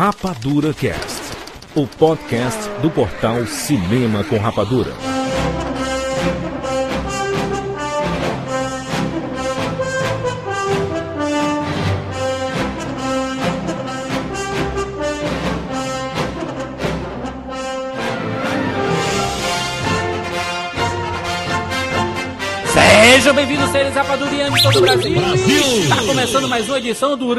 Rapadura Cast, o podcast do portal Cinema com Rapadura. Sejam bem-vindos, seres rapadurianos de todo o Brasil. Está começando mais uma edição do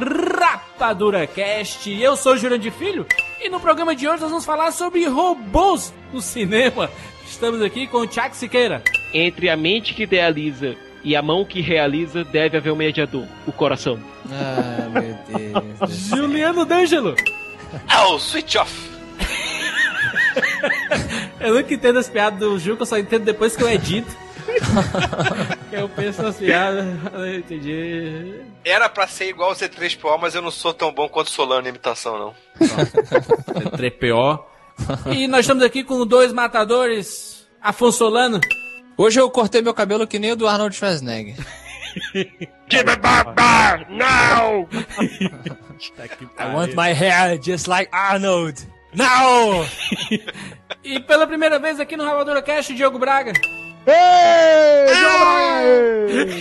Rapadura Cast. Eu sou o Jurandir Filho e no programa de hoje nós vamos falar sobre robôs no cinema. Estamos aqui com o Tchak Siqueira. Entre a mente que idealiza e a mão que realiza, deve haver um mediador, o coração. Ah, meu Deus. Juliano D'Angelo. Oh, switch off! Eu nunca entendo as piadas do Ju, que eu só entendo depois que eu edito. eu penso piadas, eu não entendi. Era pra ser igual o C3PO, mas eu não sou tão bom quanto Solano em imitação, não. C3PO. E nós estamos aqui com dois matadores, Afonso Solano. Hoje eu cortei meu cabelo que nem o do Arnold Schwarzenegger. Give it back, back, now! I want my hair just like Arnold. Now! E pela primeira vez aqui no Rapadura Cast, Diogo Braga. Ei, Braga!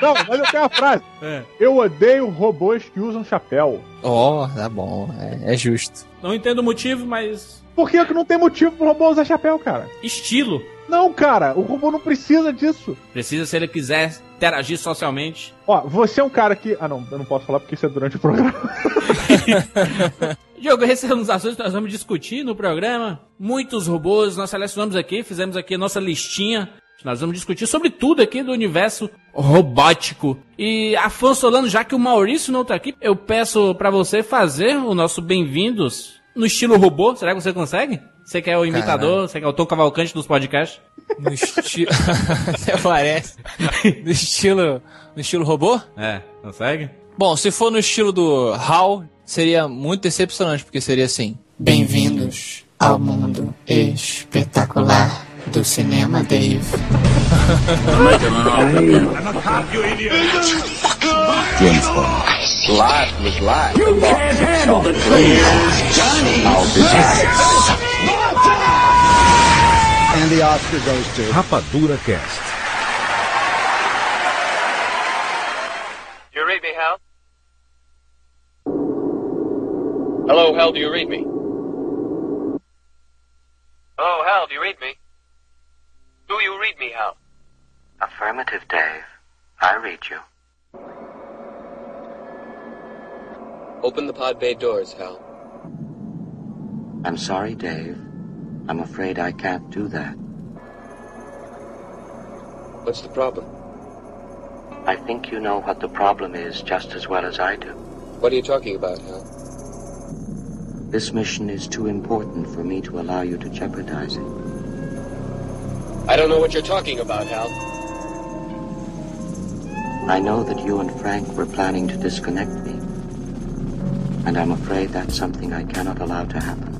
Não, mas eu tenho uma frase. É. Eu odeio robôs que usam chapéu. Oh, tá bom, é, é justo. Não entendo o motivo, mas Por que que não tem motivo pro robô usar chapéu, cara? estilo. Não, cara, o robô não precisa disso. Precisa se ele quiser interagir socialmente. Ó, você é um cara que. Ah, não, eu não posso falar porque isso é durante o programa. Diogo, esses são os assuntos que nós vamos discutir no programa. Muitos robôs, nós selecionamos aqui, fizemos aqui a nossa listinha. Nós vamos discutir sobre tudo aqui do universo robótico. E Afonso Solano, já que o Maurício não tá aqui, eu peço pra você fazer o nosso bem-vindos no estilo robô. Será que você consegue? Você que é o imitador, você que é o Tom Cavalcante dos podcasts? No estilo. Até parece. No estilo. No estilo robô? É, consegue? Bom, se for no estilo do HAL, seria muito decepcionante, porque seria assim. Bem-vindos ao mundo espetacular do cinema, Dave. Rapadura Cast. Hello, Hal, do you read me? Oh, Hal, do you read me? Do you read me, Hal? Affirmative, Dave. I read you. Open the pod bay doors, Hal. I'm sorry, Dave. I'm afraid I can't do that. What's the problem? I think you know what the problem is just as well as I do. What are you talking about, Hal? This mission is too important for me to allow you to jeopardize it. I don't know what you're talking about, Hal. I know that you and Frank were planning to disconnect me. And I'm afraid that's something I cannot allow to happen.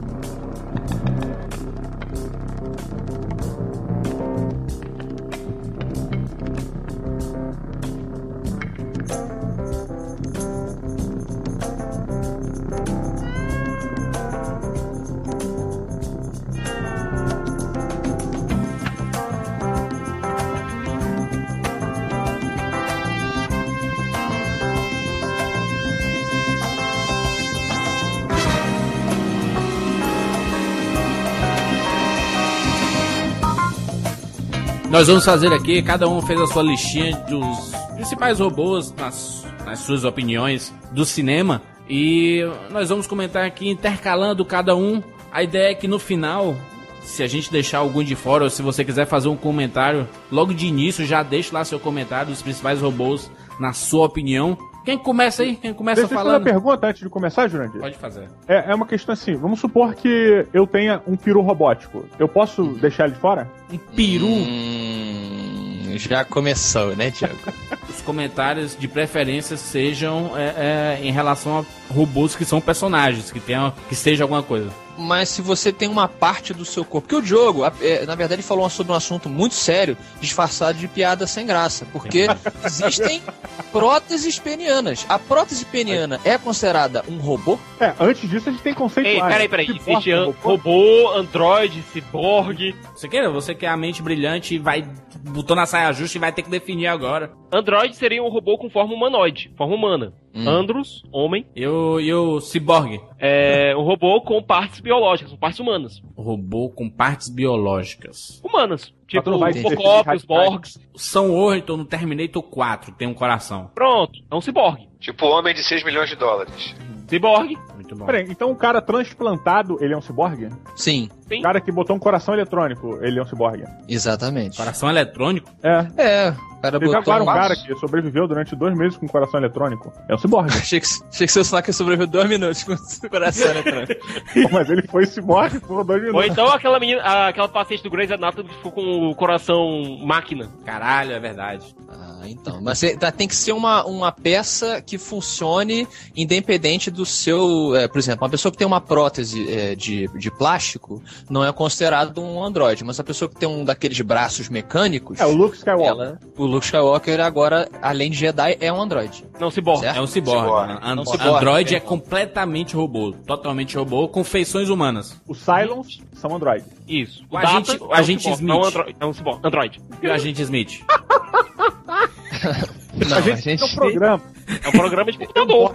Nós vamos fazer aqui, cada um fez a sua listinha dos principais robôs, nas, nas suas opiniões, do cinema. E nós vamos comentar aqui, intercalando cada um. A ideia é que no final, se a gente deixar algum de fora, ou se você quiser fazer um comentário, logo de início já deixe lá seu comentário dos principais robôs, na sua opinião. Quem começa aí? Quem começa Deixa eu fazer falando? uma pergunta antes de começar, Jurandir. Pode fazer. É, é uma questão assim, vamos supor que eu tenha um peru robótico. Eu posso deixar ele de fora? Um peru. Hum, já começou, né, Tiago? os comentários de preferência sejam é, é, em relação a robôs que são personagens, que tenham, que seja alguma coisa. mas se você tem uma parte do seu corpo. Porque o Diogo, é, na verdade, ele falou sobre um assunto muito sério, disfarçado de piada sem graça. Porque existem próteses penianas. A prótese peniana é considerada um robô? É, antes disso a gente tem conceito Ei, peraí, peraí. Que Existe robô? robô, android, ciborgue. Você quer? Você quer a mente brilhante e vai. botou na saia justa e vai ter que definir agora. Android seria um robô com forma humanoide, forma humana. Hum. Andros, homem, E o, e o Cyborg? é um robô com partes biológicas, com partes humanas. Robô com partes biológicas. Humanas. Tipo, Robocop, os Borgs. O São Orton no Terminator 4 tem um coração. Pronto, é um ciborgue. Tipo homem de 6 milhões de dólares. Ciborgue. Muito bom. Peraí, então o cara transplantado, ele é um ciborgue? Sim, O cara que botou um coração eletrônico, ele é um ciborgue? exatamente. Coração eletrônico? É. É, o cara Teve botou agora um um- cara que sobreviveu durante dois meses com coração eletrônico. É um ciborgue. Achei que, achei que você ia falar que sobreviveu dois minutos com o coração eletrônico. Mas ele foi ciborgue por dois Ou minutos. então aquela menina, a- aquela paciente do Grey's Anatomy que ficou com o coração máquina. Caralho, é verdade. Ah, então. Mas você- tá- tem que ser uma, uma peça que funcione independente do seu. é, por exemplo, uma pessoa que tem uma prótese é, de, de plástico não é considerado um androide, mas a pessoa que tem um daqueles braços mecânicos. É, o Luke Skywalker. ela- o Luke Skywalker agora, além de Jedi, é um androide. Não, ciborgue. Certo? É um ciborgue. Ciborgue. An- É um ciborgue, Android é completamente robô. Totalmente robô, com feições humanas. Os Cylons são androides. Isso. O agente- o agente ciborgue, Smith. É um android. É um ciborgue. Android. E o agente Smith? Não, a gente tem um programa. É um programa de computador.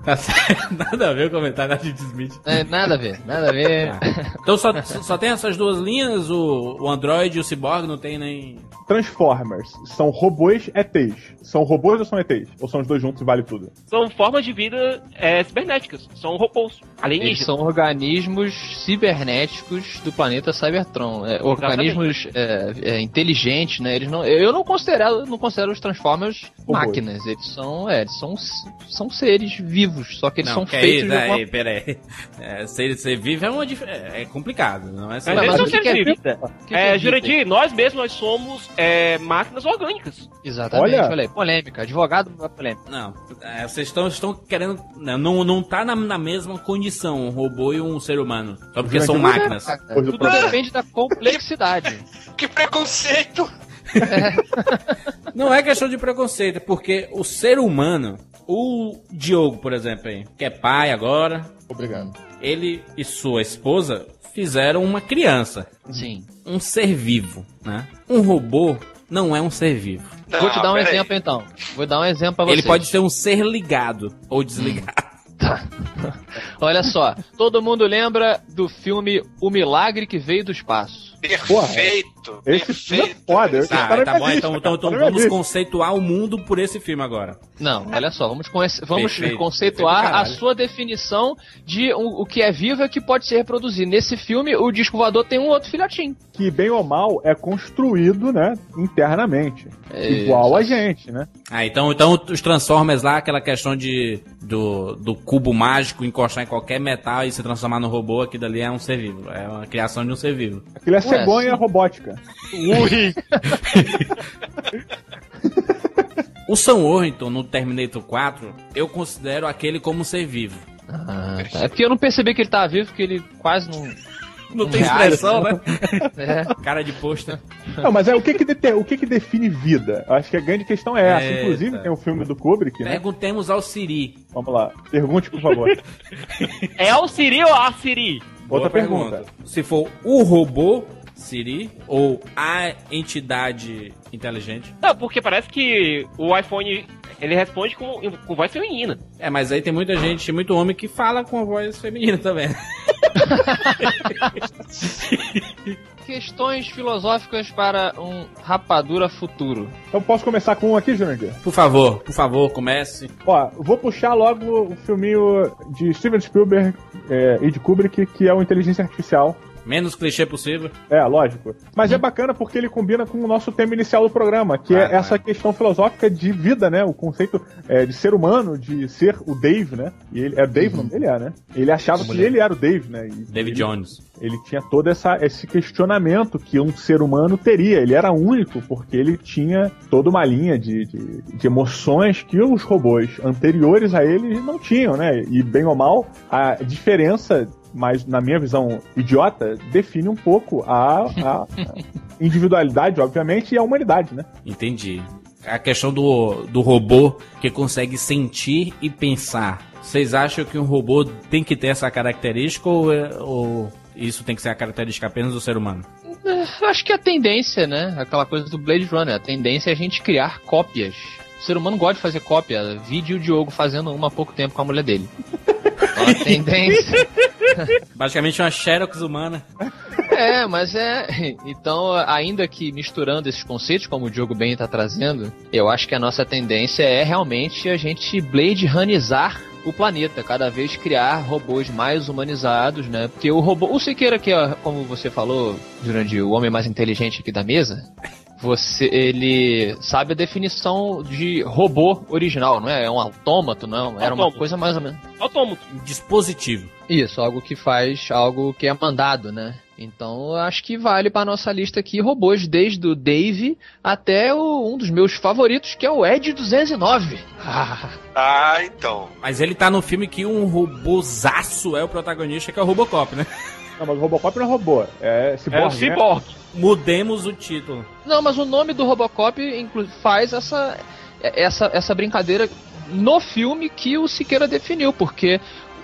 Tá certo. Nada a ver o comentário da agente Smith. É, nada a ver, nada a ver. Então só, só tem essas duas linhas, o, o Android e o Cyborg, não tem nem... Transformers são robôs ETs. São robôs ou são ETs? Ou são os dois juntos e vale tudo? São formas de vida é, cibernéticas. São robôs. Eles Alienígenas. são organismos cibernéticos do planeta Cybertron. É, organismos é, é, inteligentes, né? Eles não, eu não considero, não considero os Transformers Robôs. máquinas. Eles são, é, eles são, são seres vivos, só que eles não, são que é feitos isso, alguma aí, pera aí. É, ser, ser vivo é, uma, dif- é é complicado, não é só... Mas Não, eles mas são o que que é seres vivos. É? Jurandir, nós mesmos nós somos é, máquinas orgânicas. Exatamente, Olha. olha, aí, polêmica. Advogado é polêmica. Não, é, vocês estão, estão querendo... Não, não, tá na, na mesma condição um robô e um ser humano. Só porque são Jurandir, máquinas. Pois o Tudo depende da complexidade. Que preconceito! Não é questão de preconceito, é porque o ser humano, o Diogo, por exemplo, aí, que é pai agora, Obrigado. ele e sua esposa fizeram uma criança, Sim. um ser vivo, né? Um robô não é um ser vivo. Vou te dar um exemplo então. Vou dar um exemplo pra você. Ele pode ser um ser ligado ou desligado. Olha só, todo mundo lembra do filme O Milagre que Veio do Espaço. Perfeito! Esse filme é perfeito. foda. Esse Tá, tá me bom, então, então, então me vamos conceituar o mundo por esse filme agora. Não, olha só, vamos, conhece- vamos Perfeito, conceituar perfeito, a sua definição de um- o que é vivo e o que pode ser reproduzido. Nesse filme, o disco voador tem um outro filhotinho. Que bem ou mal é construído, né, internamente. É, Igual a gente, né? Ah, então, então os Transformers lá, aquela questão de do, do cubo mágico encostar em qualquer metal e se transformar no robô, aquilo ali é um ser vivo. É uma criação de um ser vivo. Aquilo é cegonha robótica. Ui! O Sam Worthington no Terminator 4, eu considero aquele como um ser vivo. Ah, tá. É porque eu não percebi que ele tava vivo, porque ele quase não. Não tem expressão, né? É. Cara de pôster. Não, mas é o que que, dete- o que que define vida? Eu acho que a grande questão é essa. Eita. Inclusive, tem um filme do Kubrick, né? Perguntemos ao Siri. Vamos lá. Pergunte, por favor. É o Siri ou a Siri? Outra Boa pergunta. Se for o robô, Siri, ou a entidade inteligente. Não, porque parece que o iPhone ele responde com, com voz feminina. É, mas aí tem muita gente, muito homem que fala com a voz feminina também. Questões filosóficas para um rapadura futuro. Então posso começar com um aqui, Jurandir? Por favor, por favor, comece. Ó, vou puxar logo o filminho de Steven Spielberg é, e de Kubrick, que é o Inteligência Artificial. Menos clichê possível. É, lógico. Mas é bacana porque ele combina com o nosso tema inicial do programa, que Ah, é essa questão filosófica de vida, né? O conceito é, de ser humano, de ser o Dave, né? E ele é Dave, o nome dele é, né? Ele achava que ele era o Dave, né? E David ele, Jones. Ele tinha todo essa, esse questionamento que um ser humano teria. Ele era único porque ele tinha toda uma linha de, de, de emoções que os robôs anteriores a ele não tinham, né? E bem ou mal, a diferença mas na minha visão idiota, define um pouco a, a individualidade, obviamente, e a humanidade, né? Entendi. A questão do, do robô que consegue sentir e pensar. Vocês acham que um robô tem que ter essa característica ou, é- ou isso tem que ser a característica apenas do ser humano? Eu acho que a tendência, né? Aquela coisa do Blade Runner, a tendência é a gente criar cópias. O ser humano gosta de fazer cópia. Vídeo o Diogo fazendo uma há pouco tempo com a mulher dele. Então a tendência. Basicamente uma Xerox humana. É, mas é. Então, ainda que misturando esses conceitos, como o Diogo bem tá trazendo, eu acho que a nossa tendência é realmente a gente Blade Runizar o planeta, cada vez criar robôs mais humanizados, né? Porque o robô. O Siqueira, que é, como você falou, Jurandir, o homem mais inteligente aqui da mesa. Você, ele sabe a definição de robô original, não é? É um autômato, não? Era uma Autômato. coisa mais ou menos. Autômato. Dispositivo. Isso, algo que faz algo que é mandado, né? Então, acho que vale para nossa lista aqui robôs, desde o Dave até o- um dos meus favoritos, que é o Ed 209. Ah, Ah, então. Mas ele tá no filme que um robozaço é o protagonista, que é o Robocop, né? Não, mas o Robocop não é robô, é É ciborgue, o né? Mudemos o título. Não, mas o nome do Robocop faz essa, essa, essa brincadeira no filme que o Siqueira definiu, porque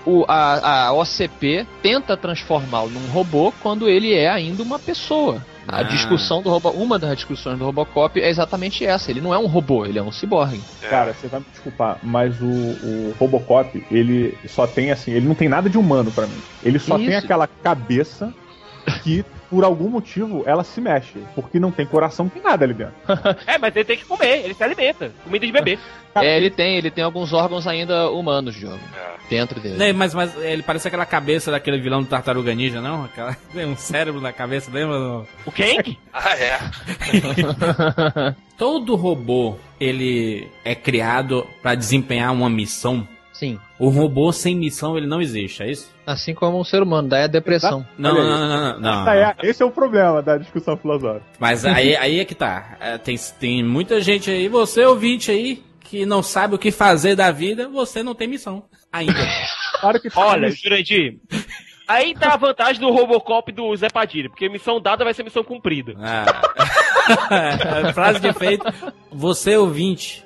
o, a, a OCP tenta transformá-lo num robô quando ele é ainda uma pessoa. A Ah. discussão do Robo, uma das discussões do Robocop é exatamente essa. Ele não é um robô, ele é um ciborgue. É. Cara, você vai me desculpar, mas o, o Robocop, ele só tem assim, ele não tem nada de humano pra mim. Ele só tem Isso. aquela cabeça que, por algum motivo, ela se mexe. Porque não tem coração, não tem nada ali dentro. É, mas ele tem que comer, ele se alimenta. Comida de bebê. É, ele tem, ele tem alguns órgãos ainda humanos, Diogo, É. dentro dele. Né, mas, mas ele parece aquela cabeça daquele vilão do Tartaruga Ninja, não? Aquela, tem um cérebro na cabeça, lembra? do- O Kank? Ah, é. Todo robô, ele é criado pra desempenhar uma missão. Sim. O robô sem missão, ele não existe, é isso? Assim como um ser humano, daí a depressão. Não, não, não, não, não. Essa é- esse é o problema da discussão filosófica. Mas aí, aí é que tá. É, tem, tem muita gente aí, você ouvinte aí, que não sabe o que fazer da vida, você não tem missão. Ainda. Claro que Olha, Jurandir. Aí tá a vantagem do Robocop do Zé Padilha, porque missão dada vai ser missão cumprida. Ah. Frase de efeito. Você ouvinte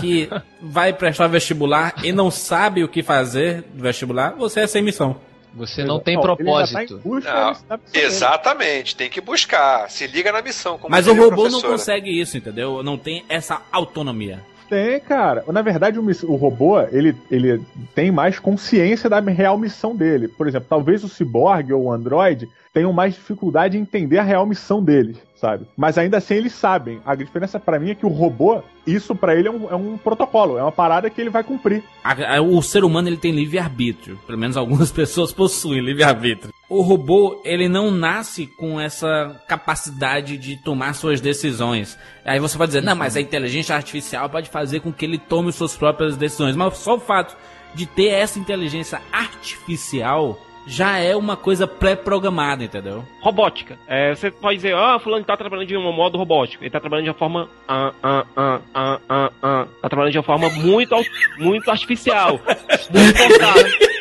que vai prestar vestibular e não sabe o que fazer do vestibular, você é sem missão. Você não tem Ele já tá em propósito. busca, Não, Exatamente, tem que buscar. Se liga na missão. Como Mas o robô não consegue isso, entendeu? Não tem essa autonomia. Tem, cara. Na verdade, o, o robô, ele, ele tem mais consciência da real missão dele. Por exemplo, talvez o ciborgue ou o android tenham mais dificuldade em entender a real missão deles, sabe? Mas ainda assim eles sabem. A diferença pra mim é que o robô, isso pra ele é um, é um protocolo, é uma parada que ele vai cumprir. A- a- o ser humano ele tem livre-arbítrio. Pelo menos algumas pessoas possuem livre-arbítrio. O robô, ele não nasce com essa capacidade de tomar suas decisões. Aí você pode dizer, não, mas a inteligência artificial pode fazer com que ele tome suas próprias decisões. Mas só o fato de ter essa inteligência artificial já é uma coisa pré-programada, entendeu? Robótica. É, você pode dizer, ah, fulano tá trabalhando de um modo robótico. Ele tá trabalhando de uma forma. Ah, ah, ah, ah, ah, ah. Tá trabalhando de uma forma muito, muito artificial. muito forçada.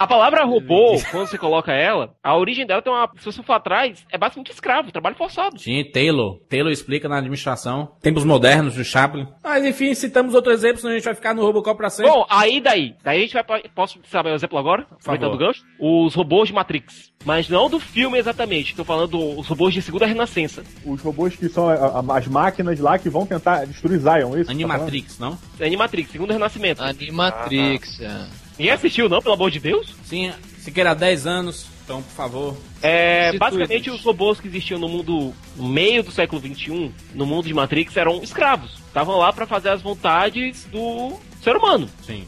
A palavra robô, quando você coloca ela, a origem dela tem uma. Se você for atrás, é basicamente escravo, trabalho forçado. Sim, Taylor. Taylor explica na administração. Tempos modernos do Chaplin. Mas enfim, citamos outro exemplo, senão a gente vai ficar no Robocop pra sempre. Bom, aí daí. Daí a gente vai. pra- Posso saber o exemplo agora? Aproveitando o gancho? Os robôs de Matrix. Mas não do filme exatamente. Tô falando dos robôs de segunda renascença. Os robôs que são a- a- as máquinas lá que vão tentar destruir Zion, é isso? tá? Animatrix, não? Animatrix, segundo renascimento. Animatrix. é. Ninguém assistiu, não, pelo amor de Deus? Sim, Se queira 10 anos, então, por favor. É, basicamente, isso. os robôs que existiam no mundo, no meio do século XXI, no mundo de Matrix, eram escravos. Estavam lá pra fazer as vontades do ser humano. Sim.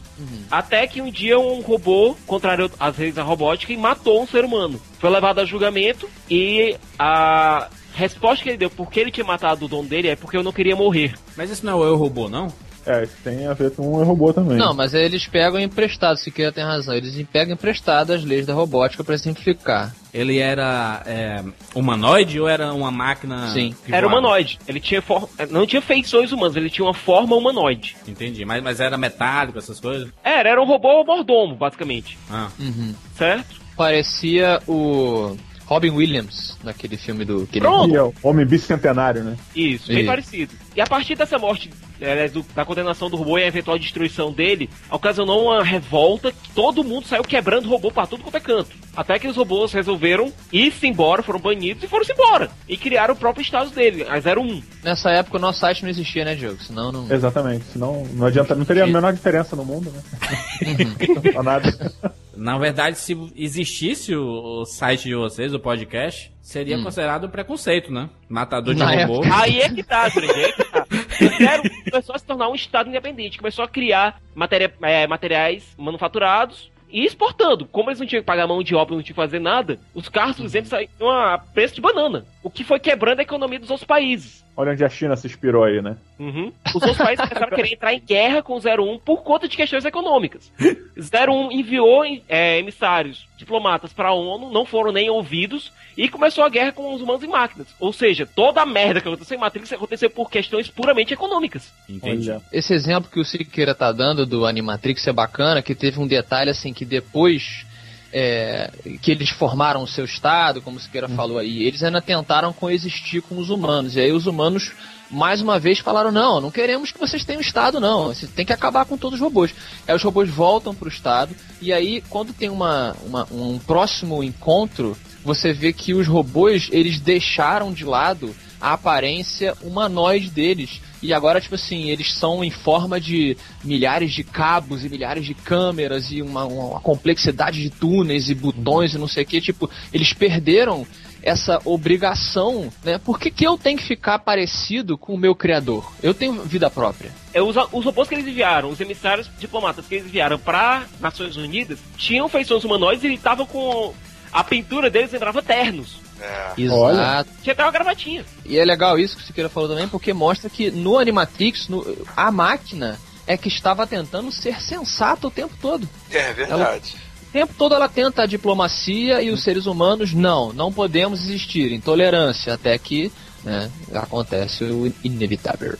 Até que um dia um robô contrariou as leis da robótica e matou um ser humano. Foi levado a julgamento e a resposta que ele deu por que ele tinha matado o dono dele é porque eu não queria morrer. Mas isso não é o Eu Robô, não? É, isso tem a ver com o robô também. Não, mas aí eles pegam emprestado, se queira tem razão. Eles pegam emprestado as leis da robótica pra simplificar. Ele era é, humanoide ou era uma máquina? Sim. Era voava? humanoide. Ele tinha for... não tinha feições humanas, ele tinha uma forma humanoide. Entendi. Mas, mas era metálico, essas coisas? Era, era um robô mordomo, basicamente. Ah. Uhum. Certo? Parecia o Robin Williams naquele filme do. Pronto. É o homem bicentenário, né? Isso, bem Isso. parecido. E a partir dessa morte, aliás, do- da condenação do robô e a eventual destruição dele, ocasionou uma revolta que todo mundo saiu quebrando o robô pra tudo quanto é canto. Até que os robôs resolveram ir-se embora, foram banidos e foram-se embora. E criaram o próprio status dele, a 01. Nessa época o nosso site não existia, né, Diogo? Senão não. Exatamente. Senão não adianta, não teria a menor diferença no mundo, né? Uhum. Não nada. Na verdade, se existisse o, o site de vocês, o podcast, seria Hum. considerado preconceito, né? Matador de robô. Aí é que tá, Grande, aí é que tá. Começou a se tornar um estado independente, começou a criar matéria, é, materiais manufaturados e exportando. Como eles não tinham que pagar mão de obra, não tinham que fazer nada, os carros, por exemplo, saíam a preço de banana. O que foi quebrando a economia dos outros países. Olha onde a China se inspirou aí, né? Uhum. Os outros países começaram a querer entrar em guerra com o 01 por conta de questões econômicas. 01 enviou é, emissários, diplomatas para a ONU, não foram nem ouvidos, e começou a guerra com os humanos e máquinas. Ou seja, toda a merda que aconteceu em Matrix aconteceu por questões puramente econômicas. Entendi. Olha. Esse exemplo que o Siqueira tá dando do Animatrix é bacana, que teve um detalhe assim que depois é, que eles formaram o seu estado, como o Siqueira falou aí, eles ainda tentaram coexistir com os humanos. E aí os humanos mais uma vez falaram: não, não queremos que vocês tenham Estado, não. Você tem que acabar com todos os robôs. Aí os robôs voltam pro Estado, e aí, quando tem uma, uma- um próximo encontro, você vê que os robôs eles deixaram de lado a aparência humanoide deles. E agora, tipo assim, eles são em forma de milhares de cabos e milhares de câmeras e uma, uma complexidade de túneis e botões e não sei o que. Tipo, eles perderam essa obrigação, né? Por que, que eu tenho que ficar parecido com o meu criador? Eu tenho vida própria. É, os, os robôs que eles enviaram, os emissários diplomatas que eles enviaram para Nações Unidas, tinham feições humanoides e estavam com. A pintura deles lembrava ternos. É. Exato. Tinha até uma gravatinha. E é legal isso que o Siqueira falou também, porque mostra que no Animatrix, no- a máquina é que estava tentando ser sensata o tempo todo. É verdade. O tempo todo ela tenta a diplomacia e os seres humanos, não, não podemos existir, intolerância, até que né, acontece o inevitável.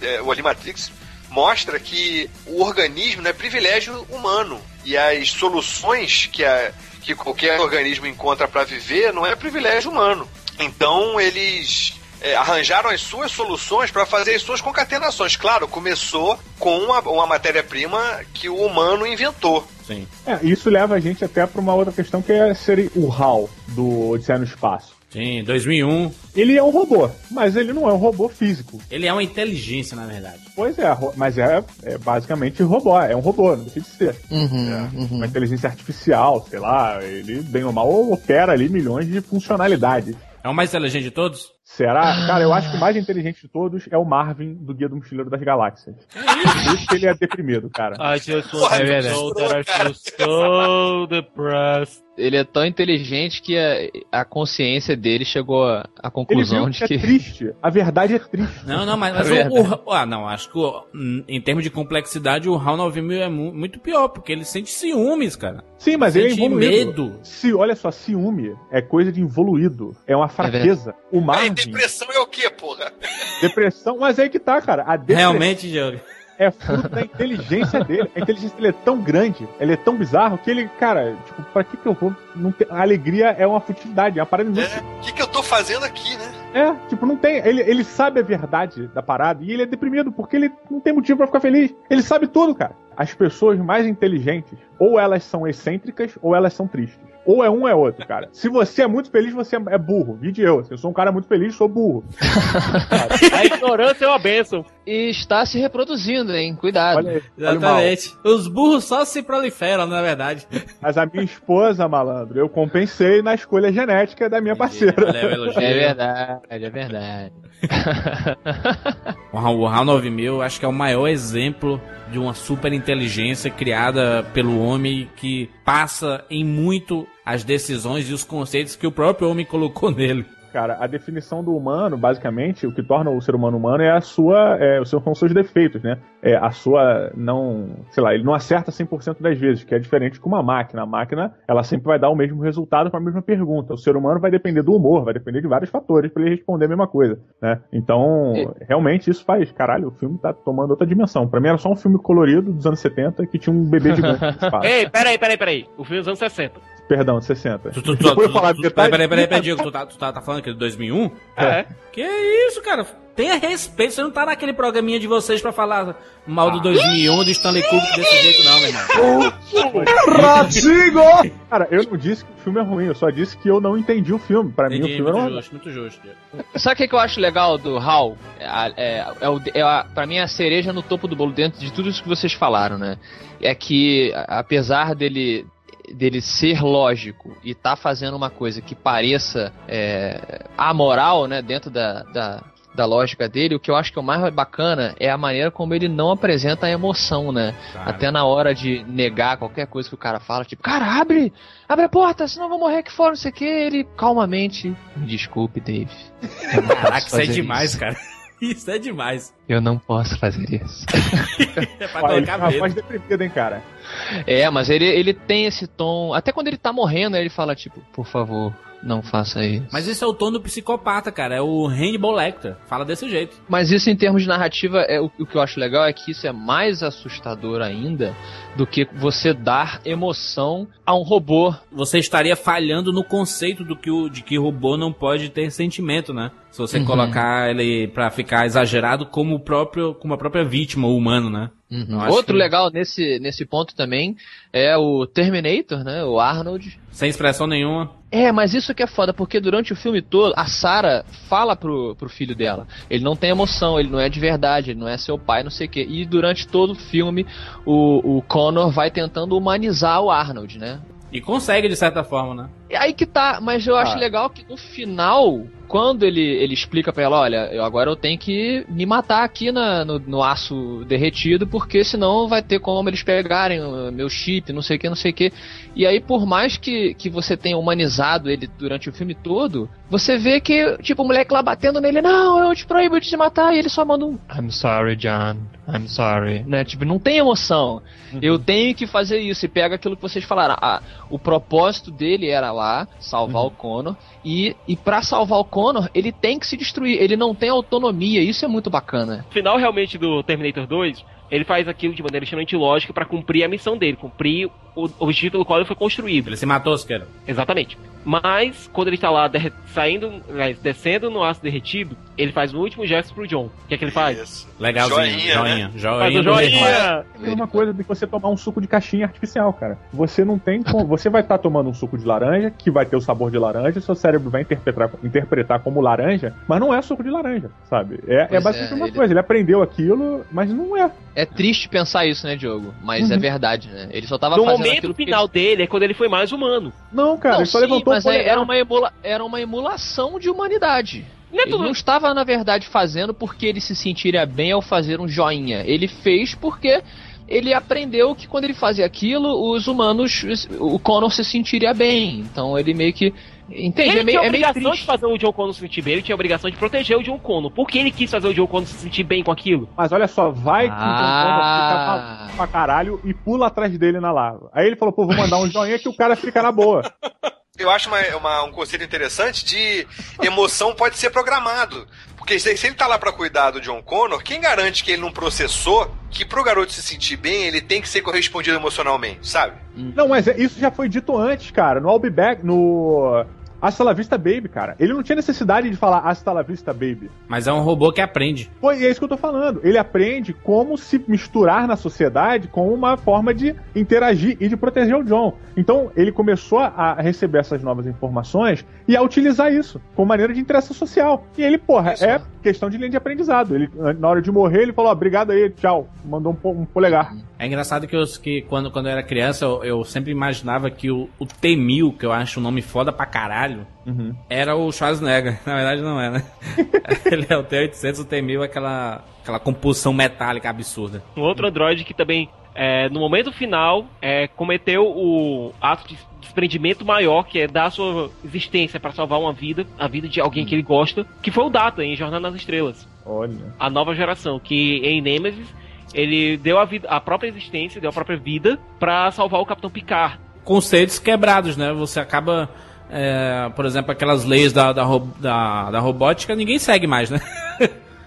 É, o Animatrix mostra que o organismo não é privilégio humano. E as soluções que, a, que qualquer organismo encontra para viver não é privilégio humano. Então eles é, arranjaram as suas soluções para fazer as suas concatenações. Claro, começou com uma, uma matéria-prima que o humano inventou. Sim. É, isso leva a gente até para uma outra questão que é ser o HAL do Odisseia no Espaço. Sim, 2001. Ele é um robô, mas ele não é um robô físico. Ele é uma inteligência, na verdade. Pois é, mas é, é basicamente robô, é um robô, não deixa de ser. Uhum, uhum. Uma inteligência artificial, sei lá, ele bem ou mal opera ali milhões de funcionalidades. É o mais inteligente de todos? Será? Cara, eu acho que o mais inteligente de todos é o Marvin do Guia do Mochileiro das Galáxias. Por isso que ele é deprimido, cara. I just want want to to know that I feel so depressed. Ele é tão inteligente que a, a consciência dele chegou à à Ele conclusão viu de que é que. triste. A verdade é triste. Não, não, mas, mas É o, o- Ah, não, acho que o- em termos de complexidate, o HAL 9000 é mu- muito pior, porque ele sente ciúmes, cara. Sim, mas ele é Sente evoluído. medo. Se, olha só, ciúme é coisa de evoluído. É uma fraqueza. o Aí Depressão é o quê, porra? depressão, mas aí que tá, cara. A depressão Realmente, Diogo. é fruto da inteligência dele. A inteligência dele é tão grande, ele é tão bizarro que ele, cara, tipo, pra que que eu vou. Não ter- A alegria é uma futilidade, é uma parada inútil. É, o que, que eu tô fazendo aqui, né? É, tipo, não tem. Ele, ele sabe a verdade da parada e ele é deprimido porque ele não tem motivo pra ficar feliz. Ele sabe tudo, cara. As pessoas mais inteligentes ou elas são excêntricas ou elas são tristes. Ou é um ou é outro, cara. Se você é muito feliz, você é burro. Vide eu. Se eu sou um cara muito feliz, sou burro. A ignorância é uma benção. E está se reproduzindo, hein? Cuidado. Olha aí. olha. Exatamente. Os burros só se proliferam, na verdade. Mas a minha esposa, malandro, eu compensei na escolha genética da minha parceira. Elogio. É verdade, é verdade. O HAL, o HAL 9000 acho que é o maior exemplo de uma super inteligência criada pelo homem que passa em muito as decisões e os conceitos que o próprio homem colocou nele. Cara, a definição do humano, basicamente, o que torna o ser humano humano é a sua, é, os seus, são os seus defeitos, né? É a sua não, sei lá, ele não acerta 100% das vezes, que é diferente com uma máquina. A máquina, ela sempre vai dar o mesmo resultado para a mesma pergunta. O ser humano vai depender do humor, vai depender de vários fatores para ele responder a mesma coisa, né? Então, realmente isso faz, caralho, o filme tá tomando outra dimensão. Pra mim era só um filme colorido dos anos 70 que tinha um bebê gigante no espaço. Ei, peraí, peraí, peraí. O filme dos anos 60. Perdão, de 60. Tu, tu, tu, Depois eu tu- falar tu- metade- peraí, peraí, peraí, Diego, tu tá, tu tá, tá falando que é de 2001? É. Que isso, cara? Tenha respeito, você não tá naquele programinha de vocês pra falar mal do 2001 do Stanley Kubrick desse jeito não, meu irmão. Cara, eu não disse que o filme é ruim, eu só disse que eu não entendi o filme. Pra mim o Entendi, filme muito uma... justo, muito justo. Sabe o que, que eu acho legal do HAL? É, é, é, o, é a, pra mim é a cereja no topo do bolo dentro de tudo isso que vocês falaram, né? É que, apesar dele dele ser lógico e tá fazendo uma coisa que pareça é, amoral, né, dentro da, da, da lógica dele, o que eu acho que é o mais bacana é a maneira como ele não apresenta a emoção, né? Cara. Até na hora de negar qualquer coisa que o cara fala, tipo, cara, abre! Abre a porta, senão eu vou morrer aqui fora, não sei o que. Ele, calmamente, me desculpe, Dave. Caraca, isso é demais, isso. cara. Isso é demais. Eu não posso fazer isso. É pra Olha, ele colocar medo. voz deprimida, hein, cara. É, mas ele, ele tem esse tom. Até quando ele tá morrendo, ele fala, tipo, por favor, não faça isso. Mas esse é o tom do psicopata, cara. É o Hannibal Lecter. Fala desse jeito. Mas isso em termos de narrativa, é, o, o que eu acho legal é que isso é mais assustador ainda do que você dar emoção a um robô. Você estaria falhando no conceito do que o, de que robô não pode ter sentimento, né? Se você Uhum. colocar ele pra ficar exagerado como o próprio, como a própria vítima, o humano, né? Acho Outro que- legal nesse, nesse ponto também é o Terminator, né? O Arnold. Sem expressão nenhuma. É, mas isso que é foda, porque durante o filme todo, a Sarah fala pro, pro filho dela. Ele não tem emoção, ele não é de verdade, ele não é seu pai, não sei o quê. E durante todo o filme, o, o Connor vai tentando humanizar o Arnold, né? E consegue, de certa forma, né? E aí que tá, mas eu acho Ah. legal que no final, quando ele, ele explica pra ela, olha, eu agora eu tenho que me matar aqui na, no, no aço derretido, porque senão vai ter como eles pegarem meu chip, não sei o que, não sei o que. E aí, por mais que, que você tenha humanizado ele durante o filme todo, você vê que, tipo, o moleque lá batendo nele, não, eu te proíbo de te matar, e ele só manda um I'm sorry, John, I'm sorry. Né? Tipo, não tem emoção. Eu tenho que fazer isso. E pega aquilo que vocês falaram. Ah, o propósito dele era lá salvar o Connor. E, e para salvar o Connor, ele tem que se destruir. Ele não tem autonomia. Isso é muito bacana. No final, realmente, do Terminator 2, ele faz aquilo de maneira extremamente lógica pra cumprir a missão dele, cumprir o objetivo pelo qual ele foi construído. Ele se matou, Siqueira. Exatamente. Mas, quando ele tá lá saindo, aliás, descendo no aço derretido, ele faz o último gesto pro John. O que é que ele faz? Isso. Legalzinho. Joinha, Joinha. né? Joinha. O rei. joinha! É a mesma coisa de você tomar um suco de caixinha artificial, cara. Você não tem como. Você vai estar tomando um suco de laranja, que vai ter o sabor de laranja, seu cérebro vai interpretar, interpretar como laranja, mas não é suco de laranja, sabe? É, é basicamente é, a mesma ele- coisa. Ele aprendeu aquilo, mas não é. É triste pensar isso, né, Diogo? Mas é verdade, né? Ele só tava No fazendo momento aquilo final dele é quando ele foi mais humano. Não, cara, não, ele só sim, levantou mas o é- era uma, emula, era uma emulação de humanidade. Não é Ele não estava, na verdade, fazendo porque ele se sentiria bem ao fazer um joinha. Ele fez porque ele aprendeu que quando ele fazia aquilo, os humanos, o Connor se sentiria bem. Então ele meio que. Entende? Ele É meio, tinha a é meio obrigação de triste. fazer o John Connor se sentir bem, ele tinha a obrigação de proteger o John Connor. Por que ele quis fazer o John Connor se sentir bem com aquilo? Mas olha só, vai que o John Connor fica Ah. maluco pra caralho e pula atrás dele na lava. Aí ele falou, pô, vou mandar um joinha que o cara fica na boa. Eu acho uma, uma- um conceito interessante de emoção pode ser programado. Porque se, ele tá lá pra cuidar do John Connor, quem garante que ele não processou que pro garoto se sentir bem, ele tem que ser correspondido emocionalmente, sabe? Não, mas é- isso já foi dito antes, cara. No I'll Be Back, no Hasta la vista, baby, cara. Ele não tinha necessidade de falar hasta la vista, baby. Mas é um robô que aprende. E é isso que eu tô falando. Ele aprende como se misturar na sociedade com uma forma de interagir e de proteger o John. Então, ele começou a receber essas novas informações e a utilizar isso como maneira de interação social. E ele, porra, é questão de linha de aprendizado. Ele, na hora de morrer, ele falou: ó, obrigado aí, tchau. Mandou um, um polegar. É engraçado que, eu, que quando, quando eu era criança, eu, eu sempre imaginava que o, o T-1000, que eu acho um nome foda pra caralho, era o Schwarzenegger. Na verdade, não é, né? Ele é o T-800, o T-1000 é aquela, aquela compulsão metálica absurda. Um outro androide que também, é, no momento final, é, cometeu o ato de desprendimento maior, que é dar sua existência para salvar uma vida, a vida de alguém que ele gosta, que foi o Data em Jornada nas Estrelas. Olha. A nova geração, que em Nemesis ele deu a, vida, a própria existência, deu a própria vida para salvar o Capitão Picard. conceitos quebrados, né? Você acaba, é, por exemplo, aquelas leis da, da, da, da robótica, ninguém segue mais, né?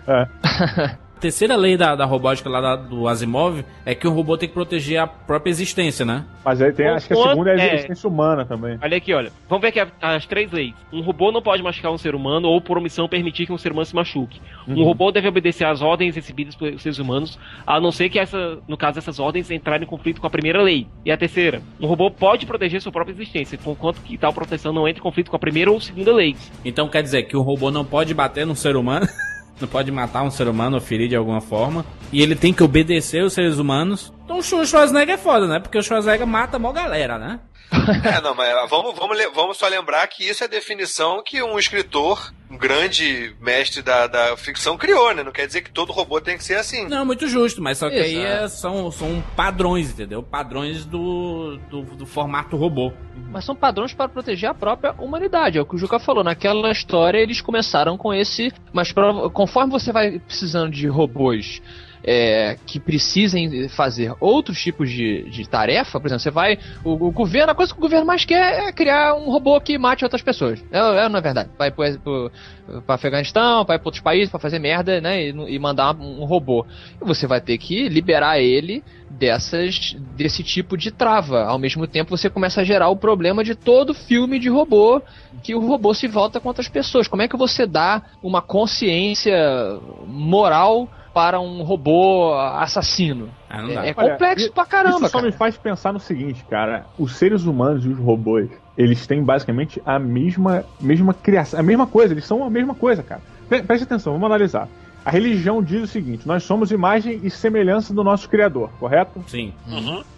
É. A terceira lei da, da robótica lá da- do Asimov é que o robô tem que proteger a própria existência, né? Mas aí tem, acho que a segunda é a é. existência humana também. Olha aqui, olha. Vamos ver aqui as três leis. Um robô não pode machucar um ser humano ou, por omissão, permitir que um ser humano se machuque. Um robô deve obedecer às ordens recebidas pelos seres humanos, a não ser que, essa, no caso, essas ordens entrarem em conflito com a primeira lei. E a terceira, um robô pode proteger sua própria existência, conquanto que tal proteção não entre em conflito com a primeira ou segunda lei. Então quer dizer que o robô não pode bater num ser humano, não pode matar um ser humano ou ferir de alguma forma, e ele tem que obedecer os seres humanos. Então o Schwarzenegger é foda, né? Porque o Schwarzenegger mata a mó galera, né? É, não, mas vamos, vamos, le- vamos só lembrar que isso é a definição que um escritor, um grande mestre da, da ficção, criou, né? Não quer dizer que todo robô tem que ser assim. Não, muito justo, mas só que aí é- são, são padrões, entendeu? Padrões do, do, do formato robô. Mas são padrões para proteger a própria humanidade. É o que o Juca falou. Naquela história eles começaram com esse. Mas pra- conforme você vai precisando de robôs é, que precisem fazer outros tipos de, de tarefa, por exemplo, você vai. O, o governo, a coisa que o governo mais quer é criar um robô que mate outras pessoas. É, é não é verdade. Vai pro, pro, pra Afeganistão, vai para outros países pra fazer merda, né? E, e mandar um, um robô. E você vai ter que liberar ele dessas desse tipo de trava. Ao mesmo tempo você começa a gerar o problema de todo filme de robô, que o robô se volta contra as pessoas. Como é que você dá uma consciência moral para um robô assassino? Ah. É, é Olha, complexo pra caramba, Isso só cara. me faz pensar no seguinte, cara. Os seres humanos e os robôs, eles têm basicamente a mesma, mesma criação, a mesma coisa, eles são a mesma coisa, cara. Pre- Preste atenção, vamos analisar. A religião diz o seguinte: nós somos imagem e semelhança do nosso Criador, correto? Sim.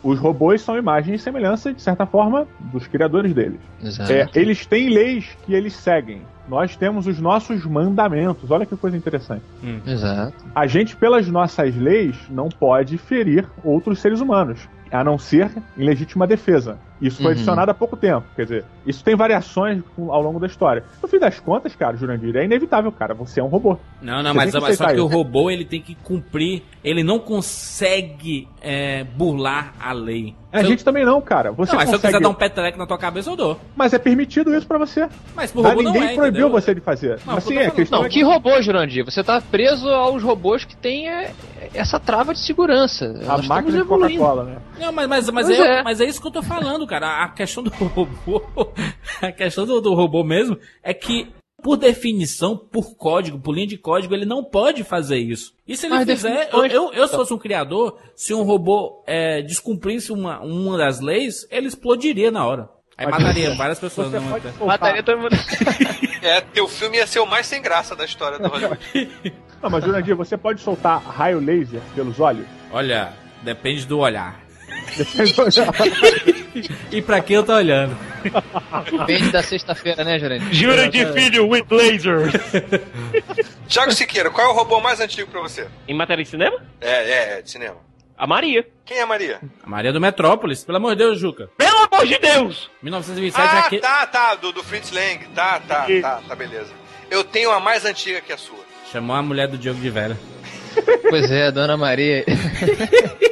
Os robôs são imagem e semelhança, de certa forma, dos criadores deles. Exato. É, eles têm leis que eles seguem. Nós temos os nossos mandamentos. Olha que coisa interessante. Exato. A gente, pelas nossas leis, não pode ferir outros seres humanos, a não ser em legítima defesa. Isso foi Uhum. adicionado há pouco tempo. Quer dizer, isso tem variações ao longo da história. No fim das contas, cara, Jurandir, é inevitável, cara. Você é um robô. Não, não, Você mas, que mas só que o isso. robô ele tem que cumprir, ele não consegue é, burlar a lei. A Se eu- gente também não, cara. Você não, mas se eu consegue... quiser dar um peteleco na tua cabeça, eu dou. Mas é permitido isso pra você. Mas pro robô não Ninguém é, proibiu entendeu? você de fazer. Não, Mas eu sim, tô é questão Não, é que robô, Jurandir? Você tá preso aos robôs que têm é, essa trava de segurança. a Nós máquina de. Coca-Cola, né? Não, mas, mas, mas, Pois é, é. mas é isso que eu tô falando, cara. A questão do robô. A questão do, do robô mesmo é que, por definição, por código, por linha de código, ele não pode fazer isso. E se ele Mas fizer, eu, eu, eu se fosse um criador, se um robô é, descumprisse uma, uma das leis, ele explodiria na hora. Aí Mas mataria você- várias pessoas. Não, pode. Mataria todo mundo. É, teu filme ia ser o mais sem graça da história do Hollywood. Não, mas Jurandir, você pode soltar raio laser pelos olhos? Olha, depende do olhar. E pra quem eu tô olhando? Depende da sexta-feira, né, Jurandir? Jura de filho with laser! Thiago Siqueira, qual é o robô mais antigo pra você? em matéria de cinema? É, é, é, de cinema. A Maria. Quem é a Maria? A Maria do Metrópolis, pelo amor de Deus, Juca. Pelo amor de Deus! 1927 é Ah, tá, tá, do, do Fritz Lang. Tá, tá, tá, tá, beleza. Eu tenho a mais antiga que a sua. Chamou a mulher do Diogo de Vera. Pois é, Dona Maria.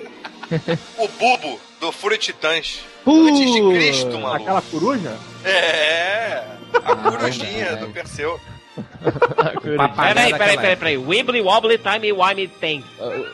O Bubo, do Fúria Titãs. Uh, Antes de Cristo, maluco. Aquela coruja? É, a Ah, corujinha verdade. do Perseu. Peraí, peraí, peraí, peraí. Wibbly wobbly time wime tem.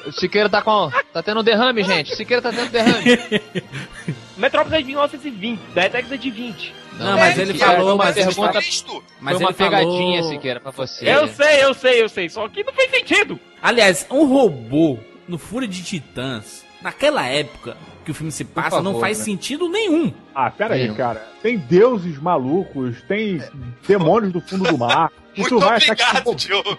O Siqueira tá com. Tá tendo derrame, gente. O Siqueira tá tendo derrame. Metrópolis é de 1920, da década de 20. Não, mas ele falou, uma mas pergunta- Cristo. Mas foi uma ele falou- pegadinha, Siqueira, pra você. Eu sei, eu sei, eu sei. Só que não fez sentido. Aliás, um robô no Fúria de Titãs, naquela época que o filme se passa, não favor, faz né? sentido nenhum. Ah, pera aí, cara. Tem deuses malucos, tem demônios do fundo do mar. Muito tu vai achar que- obrigado, Diogo.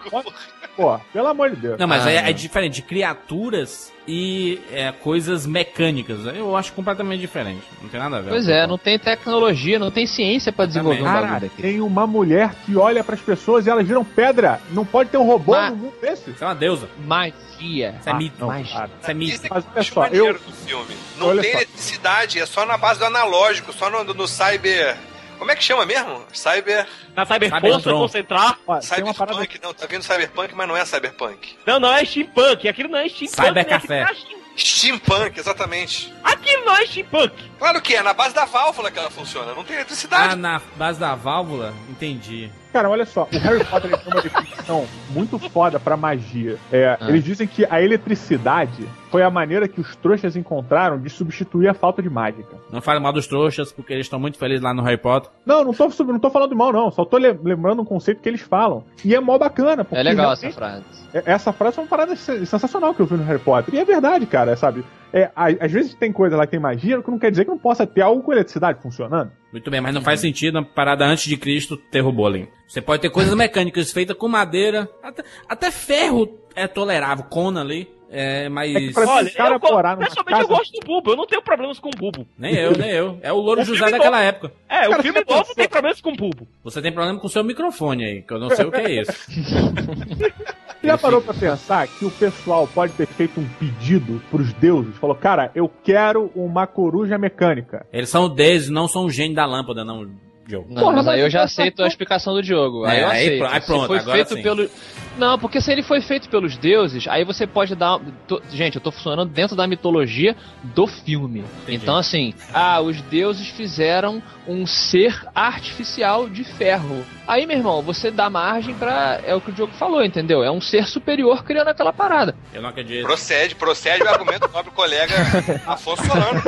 Pô, pelo amor de Deus. Não, mas Ah, é, é diferente de criaturas e é, coisas mecânicas. Eu acho completamente diferente. Não tem nada a ver. Pois é, não tem tecnologia, não tem ciência pra desenvolver um Também. bagulho Cara, daquele. tem uma mulher que olha pras pessoas e elas viram pedra. Não pode ter um robô Mas- no mundo desse. Isso é uma deusa. Magia. Isso é mito. não. Isso é mito. Mas olha só, eu- do filme. Não Olha tem só. eletricidade, é só na base do analógico, só no, no cyber. Como é que chama mesmo? Cyber. Na Cyberpunk, Cybertron. concentrar. Tem uma parada Cyberpunk, não, tá vindo Cyberpunk, mas não é Cyberpunk. Não, não é steampunk. Aquilo não é steampunk. Né? café. Aquilo, não é steam- Steampunk, exatamente. Aquilo não é steampunk. Claro que é, na base da válvula que ela funciona, não tem eletricidade. Ah, na base da válvula? Entendi. Cara, olha só, o Harry Potter tem uma definição muito foda pra magia. É, Ah. Eles dizem que a eletricidade foi a maneira que os trouxas encontraram de substituir a falta de mágica. Não fale mal dos trouxas, porque eles estão muito felizes lá no Harry Potter. Não, não tô, não tô falando mal, não. Só tô le- lembrando um conceito que eles falam. E é mó bacana. Porque É legal essa frase. É- Essa frase é uma parada sen- sensacional que eu vi no Harry Potter. E é verdade, cara, sabe? É, às vezes tem coisa lá que tem magia, o que não quer dizer que não possa ter algo com eletricidade funcionando. Muito bem, mas não faz sentido na parada antes de Cristo ter robô ali. Você pode ter coisas mecânicas feitas com madeira, até, até ferro é tolerável, cona ali, é, mas... É Olha, eu, pessoalmente eu gosto do Bubo. Eu não tenho problemas com o Bubo. Nem eu, nem eu. É o Louro O José filme daquela época. É, Cara, o filme novo tem problemas com o Bubo. Você tem problema com o seu microfone aí, que eu não sei o que é isso. Você já parou pra pensar que o pessoal pode ter feito um pedido pros deuses? Falou, cara, eu quero uma coruja mecânica. Eles são deuses, não são o gênio da lâmpada, não, Joe. Não, Porra, mas aí eu já aceito a explicação do Diogo. Aí É, eu aí aceito. pro- aí Se pronto, foi agora feito sim. pelo Não, porque se ele foi feito pelos deuses, aí você pode dar. tô- Gente, eu tô funcionando dentro da mitologia do filme. Entendi. Então, assim, ah, os deuses fizeram um ser artificial de ferro. Aí, meu irmão, você dá margem pra. É o que o Diogo falou, entendeu? É um ser superior criando aquela parada. Eu não acredito. Procede, procede o argumento do nobre colega Afonso Solano.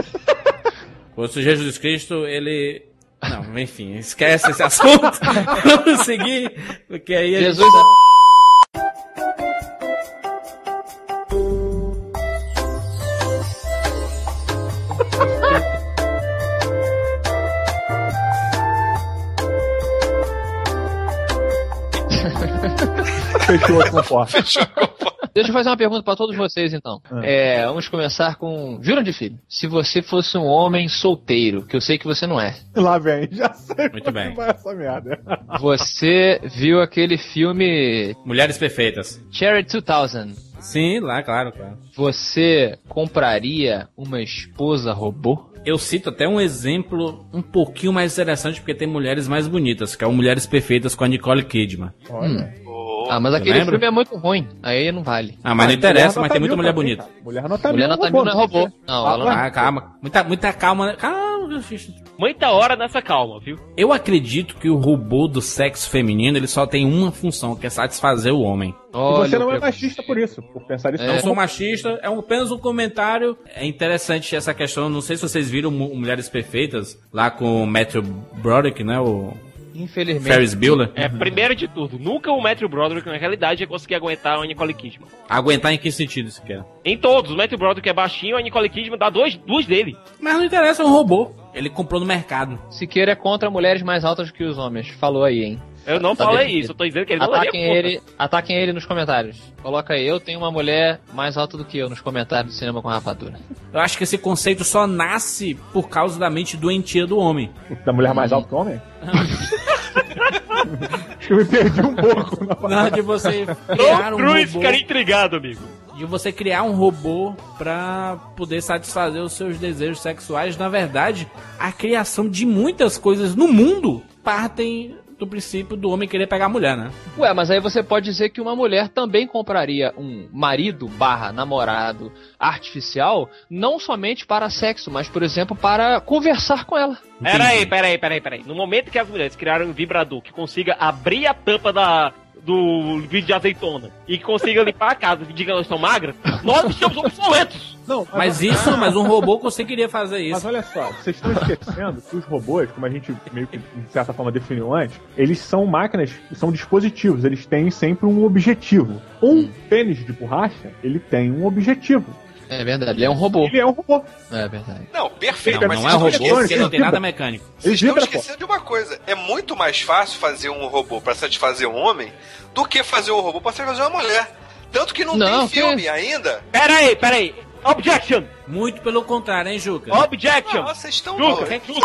O Senhor Jesus Cristo, ele. Não, enfim, esquece esse assunto. Vamos seguir, porque aí a gente- Jesus Fechou com porta. Deixa eu fazer uma pergunta pra todos vocês, então. Ah. É, vamos começar com. Jura de filho? Se você fosse um homem solteiro, que eu sei que você não é, Lá vem, já sei Muito como bem. vai essa merda. você viu aquele filme Mulheres Perfeitas. Cherry 2000? Sim, lá, claro, claro. Você compraria uma esposa robô? Eu cito até um exemplo um pouquinho mais interessante, porque tem mulheres mais bonitas, que é o Mulheres Perfeitas com a Nicole Kidman. Olha. Ah, mas aquele lembra? filme é muito ruim. Aí não vale. Ah, mas não interessa, mas tem muita mil mulher bonita. cara. Mulher nota Mulher mil nota mil não é robô. Não, ela não. Ah, calma. Muita, muita calma. né? Calma, meu filho. Muita hora nessa calma, viu? Eu acredito que o robô do sexo feminino ele só tem uma função, que é satisfazer o homem. E Olha, você não é machista por isso, por pensar isso. É. Não sou machista, é um- apenas um comentário. É interessante essa questão. Não sei se vocês viram Mu- Mulheres Perfeitas lá com o Matthew Broderick, né? O Infelizmente. Ferris Bueller. É, primeiro de tudo, nunca o Matthew Broderick, na realidade, ia conseguir aguentar a Nicole Kidman. Aguentar em que sentido isso quer? Em todos, o Matthew Broderick é baixinho, a Nicole Kidman dá dois, duas dele. Mas não interessa, é um robô. Ele comprou no mercado. Siqueira é contra mulheres mais altas que os homens. Falou aí, hein? Eu não Tá falei definido. isso, eu tô dizendo que ele não Ataquem conta. ele, ataquem ele nos comentários. Coloca aí, eu tenho uma mulher mais alta do que eu nos comentários do cinema com rapadura. Eu acho que esse conceito só nasce por causa da mente doentia do homem. Da mulher mais alta que o homem? Acho que eu me perdi um pouco na Não, de você criar um robô. ficaria intrigado, amigo. de você criar um robô pra poder satisfazer os seus desejos sexuais. Na verdade, a criação de muitas coisas no mundo partem do princípio do homem querer pegar a mulher, né? Ué, mas aí você pode dizer que uma mulher também compraria um marido barra namorado artificial, não somente para sexo, mas, por exemplo, para conversar com ela. Peraí, peraí, peraí, peraí. No momento que as mulheres criaram um vibrador que consiga abrir a tampa da, do vídeo de azeitona e que consiga limpar a casa e diga que elas estão magras, nós estamos obsoletos. Não, Mas isso, mas um robô conseguiria fazer Mas isso. olha só, vocês estão esquecendo que os robôs, como a gente meio que de certa forma definiu antes, eles são máquinas, são dispositivos, eles têm sempre um objetivo. Um pênis de borracha, ele tem um objetivo. É verdade, ele é um robô. Ele é um robô. É verdade. Não, perfeito. Não, mas não é robô, esquecendo- porque não tem nada mecânico. Vocês Ele estão esquecendo de uma coisa. É muito mais fácil fazer um robô pra satisfazer um homem do que fazer um robô pra satisfazer uma mulher. Tanto que não, Não, tem que filme isso? ainda. Pera aí, pera aí. Objection! Muito pelo contrário, hein, Juca? Objection! Nossa, vocês estão Juca, loucos. Juca.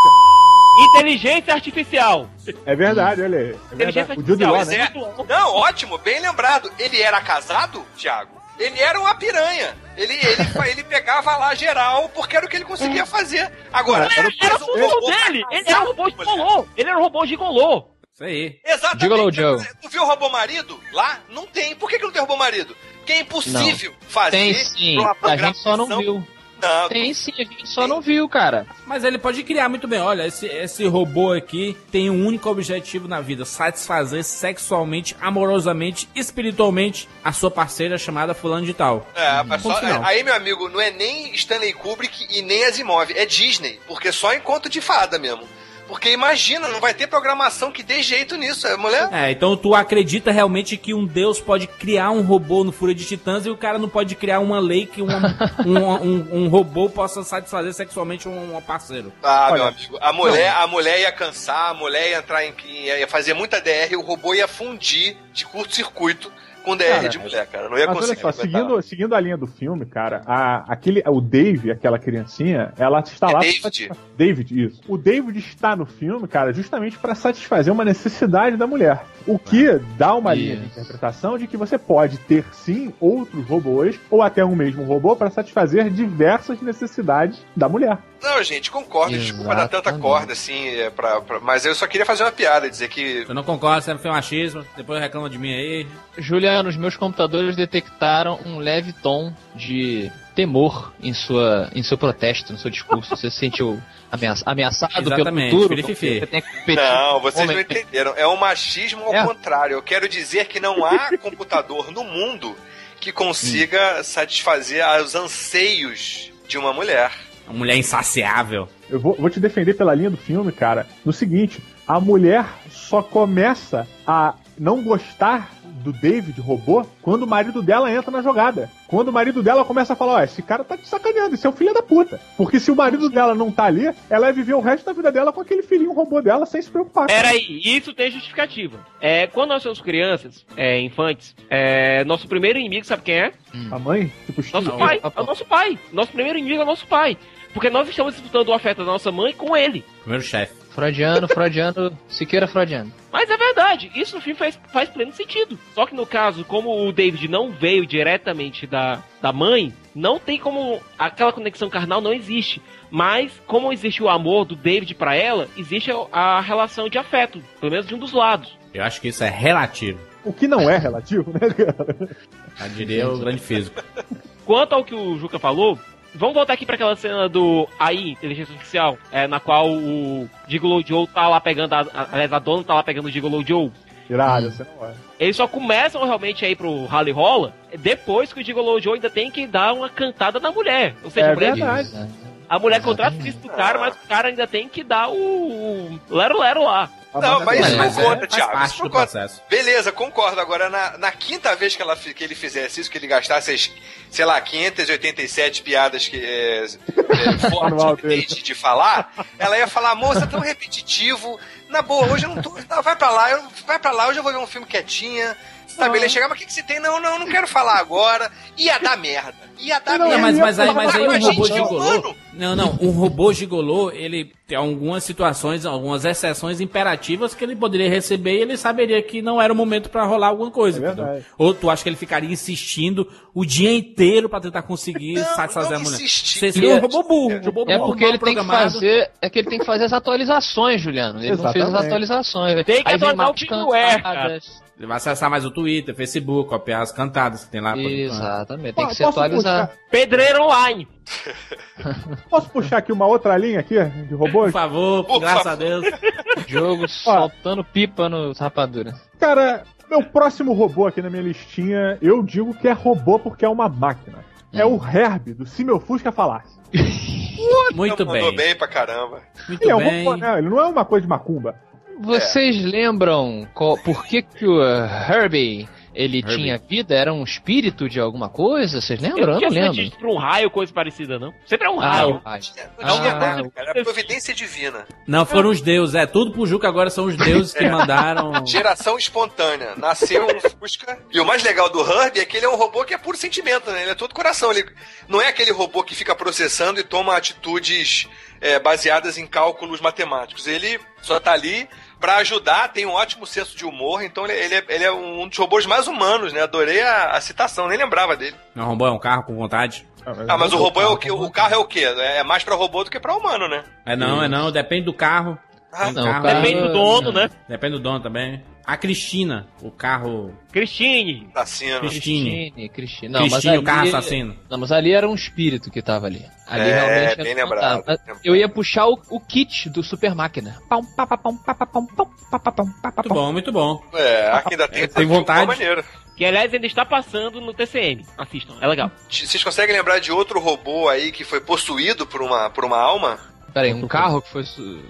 Inteligência artificial. É verdade, olha aí. É Inteligência verdade. O Jude artificial. Law, né? É. Não, ótimo, bem lembrado. Ele era casado, Thiago? Ele era uma piranha. Ele, ele, ele pegava lá geral porque era o que ele conseguia fazer. Agora, Era, era o robô dele. Ele era um robô gigolô. Ele era um robô gigolô. Isso aí. Exatamente. Gigolo Joe. Tu viu o robô marido lá? Não tem. Por que, que não tem robô marido? Porque é impossível fazer. Tem sim, a gente só não viu. Não, Tem sim, a gente só não viu, cara. Mas ele pode criar muito bem. Olha, esse, esse robô aqui tem um único objetivo na vida: satisfazer sexualmente, amorosamente, espiritualmente a sua parceira chamada Fulano de Tal. É, mas só- aí, meu amigo, não é nem Stanley Kubrick e nem Asimov, é Disney, porque só em conto de fada mesmo. Porque imagina, não vai ter programação que dê jeito nisso, é mulher? É, então tu acredita realmente que um deus pode criar um robô no Fúria de Titãs e o cara não pode criar uma lei que uma- um, um, um robô possa satisfazer sexualmente um, um parceiro? Ah, Olha, meu amigo, a mulher, a mulher ia cansar, a mulher ia entrar em. ia fazer muita DR, o robô ia fundir de curto-circuito com DR Cara, de mulher, cara. Não ia Mas olha conseguir. só, aguentar. seguindo, seguindo a linha do filme, cara, a, aquele, o Dave, aquela criancinha, ela está É lá. David? David, isso. O David está no filme, cara, justamente para satisfazer uma necessidade da mulher. O que dá uma linha de interpretação de que você pode ter sim outros robôs ou até um mesmo robô para satisfazer diversas necessidades da mulher. Não, gente, concordo. Desculpa dar tanta corda assim, é, pra, pra- mas eu só queria fazer uma piada, dizer que. Eu não concordo, sempre foi machismo, depois reclama de mim aí. Juliano, os meus computadores detectaram um leve tom de temor em, sua, em seu protesto, no seu discurso. Você se sentiu ameaça- ameaçado Exatamente, pelo futuro? Você tem que competir Não, vocês não entenderam. É um machismo ao É. contrário. Eu quero dizer que não há computador no mundo que consiga satisfazer os anseios de uma mulher. Uma mulher insaciável. Eu vou, vou te defender pela linha do filme, cara, no seguinte: a mulher só começa a não gostar do David robô quando o marido dela entra na jogada. Quando o marido dela começa a falar: Ó, esse cara tá te sacaneando, esse é o filho da puta. Porque se o marido dela não tá ali, ela vai viver o resto da vida dela com aquele filhinho robô dela sem se preocupar. Pera aí, isso tem justificativa. É, quando nós somos crianças, é, infantes, é, nosso primeiro inimigo, sabe quem é? A mãe, tipo, Nosso Steve. pai. É o nosso pai. Nosso primeiro inimigo é o nosso pai. Porque nós estamos disputando o afeto da nossa mãe com ele. Primeiro chefe. Freudiano, Freudiano, Siqueira Freudiano. Mas é verdade, isso no filme faz, faz pleno sentido. Só que no caso, como o David não veio diretamente da, da mãe, não tem como. Aquela conexão carnal não existe. Mas, como existe o amor do David pra ela, existe a, a relação de afeto, pelo menos de um dos lados. Eu acho que isso é relativo. O que não é relativo, né, cara? Eu diria o grande físico. Quanto ao que o Juca falou, vamos voltar aqui pra aquela cena do AI, inteligência artificial, é, na qual o Gigolo Joe tá lá pegando, a, aliás, a dona tá lá pegando o Gigolo Joe. Irado, você não é. Eles só começam realmente a ir pro rally rola depois que o Gigolo Joe ainda tem que dar uma cantada na mulher. Ou seja, É a mulher, verdade. A mulher contrata o serviço do cara, mas o cara ainda tem que dar o, o lero lero lá. Não, mas isso não é, conta, Thiago. Isso não conta. processo. Beleza, concordo. Agora, na, na quinta vez que, ela, que ele fizesse isso, que ele gastasse as, sei lá, 587 piadas que é, é, forte de, de falar, ela ia falar, moça, é tão repetitivo. Na boa, hoje eu não tô. Não, vai pra lá, eu, vai pra lá, hoje eu vou ver um filme quietinha. Sabe, ele ia chegar, mas o que, que você tem? Não, não, não quero falar agora. Ia dar merda. Ia dar Não, merda. mas, mas aí, mas aí um robô é gigolô. Não, não. Um robô gigolô, ele tem algumas situações, algumas exceções imperativas que ele poderia receber e ele saberia que não era o momento pra rolar alguma coisa. É. Ou tu acha que ele ficaria insistindo o dia inteiro pra tentar conseguir Não, satisfazer não a mulher? Você seria um robô burro. Um robô É porque ele tem que programado. fazer. É que ele tem que fazer as atualizações, Juliano. Ele não fez as Exatamente. atualizações. Tem que Aí atualizar o firmware, cantadas. Ele vai acessar mais o Twitter, Facebook, copiar as cantadas que tem lá. Exatamente, tem que se Posso Pedreiro online. Posso puxar aqui uma outra linha aqui de robôs? Por favor, Por graças favor. a Deus. Jogo soltando pipa nos rapaduras. Cara, Meu próximo robô aqui na minha listinha, eu digo que é robô porque é uma máquina. É o Herb, do Se Meu Fusca Falasse. Muito Mandou bem. bem pra caramba. Muito Ele é um bem. robô, né? Ele não é uma coisa de macumba. Vocês lembram qual- por que, que o Herbie ele Herbie. tinha vida? Era um espírito de alguma coisa? Vocês lembram? Eu, tinha não lembro. pra um raio, coisa parecida, não? Sempre é um Ah, raio. raio. Não, Ah, é, cara, é providência divina. Não, foram os deuses. É, tudo pro Juca agora são os deuses que mandaram. Geração espontânea. Nasceu um Fusca. E o mais legal do Herbie é que ele é um robô que é puro sentimento, né? Ele é todo coração. Ele não é aquele robô que fica processando e toma atitudes é, baseadas em cálculos matemáticos. Ele só tá ali pra ajudar, tem um ótimo senso de humor, então ele, ele é, ele é um dos robôs mais humanos, né? Adorei a, a citação, nem lembrava dele. Não, robô é um carro com vontade. Ah, mas o robô é o que? O carro é o quê? É mais pra robô do que pra humano, né? É não, é não, depende do carro. Ah, não, carro- Depende do dono, né? Depende do dono também. A Cristina, o carro. Cristine. Assassino. Cristine. Cristine, Cristine. Não, mas Cristine, ali, o carro assassino. Não, mas ali era um espírito que tava ali. Ali É, realmente bem era lembrado, fantasma. lembrado. Eu ia puxar o, o kit do Super Máquina. Pá, pá, pam, pá, pá, Muito bom, muito bom. É, aqui ainda tem, Tem vontade? Que aliás ainda está passando no TCM. Assistam, é legal. Vocês conseguem lembrar de outro robô aí que foi possuído por uma, por uma alma? Peraí, um carro que foi.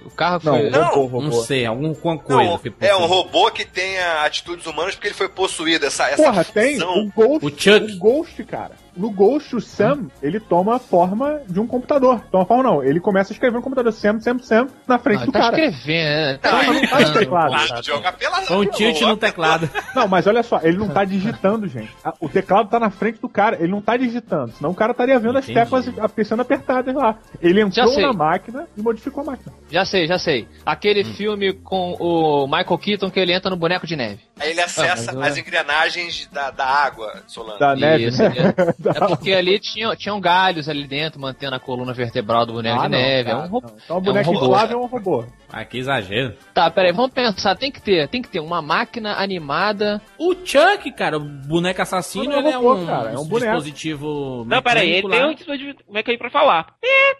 O carro que Não, foi. Não, robô, Não robô. sei, alguma coisa. Não, que é um robô que tenha atitudes humanas porque ele foi possuído. Essa, essa Porra, tem o Ghost. O Chuck. O Ghost, cara. No Ghost, o Sam, ele toma a forma de um computador. Toma a forma não, ele começa a escrever no computador Sam, Sam, Sam, na frente Ah, do tá cara. escrevendo, né? Não, Mas não faz teclado. Claro, joga pela Foi um tilt no teclado. Não, mas olha só, ele não tá digitando, gente. A- O teclado tá na frente do cara, ele não tá digitando. Senão o cara estaria vendo Entendi. as teclas a- sendo apertadas lá. Ele entrou na máquina e modificou a máquina. Já sei, já sei. Aquele Hum. filme com o Michael Keaton que ele entra no boneco de neve. Aí ele acessa Ah, as engrenagens da, da água, Solano. Da neve. Isso, é. É porque ali tinham, tinham galhos ali dentro, mantendo a coluna vertebral do boneco Ah, de não, neve. cara, é um robô. Então o boneco robô. inflável é um robô. Ah, que exagero. Tá, peraí, vamos pensar. Tem que ter, tem que ter uma máquina animada. O Chuck, cara, o boneco assassino, Não é ele é um, cara, é um boneco. dispositivo. Não, peraí, ele mecânico tem um dispositivo mecanismo pra falar.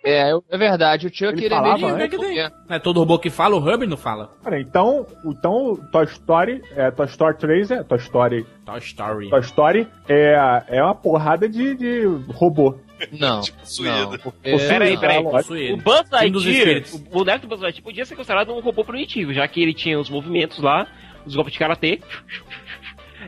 É, é verdade. O Chuck Ele ele, é falava meio antes? de robô. Não é todo robô que fala, o Herbie não fala. Cara, então, então Toy Story, é, Toy Story 3 é Toy Story, Toy Story. Toy Story é, é uma porrada de, de robô. Não. Possuído. não, porque- Peraí, peraí. Possui O. Buzz Lightyear, o boneco do Buzz Lightyear podia ser considerado um robô primitivo, já que ele tinha os movimentos lá, os golpes de karatê.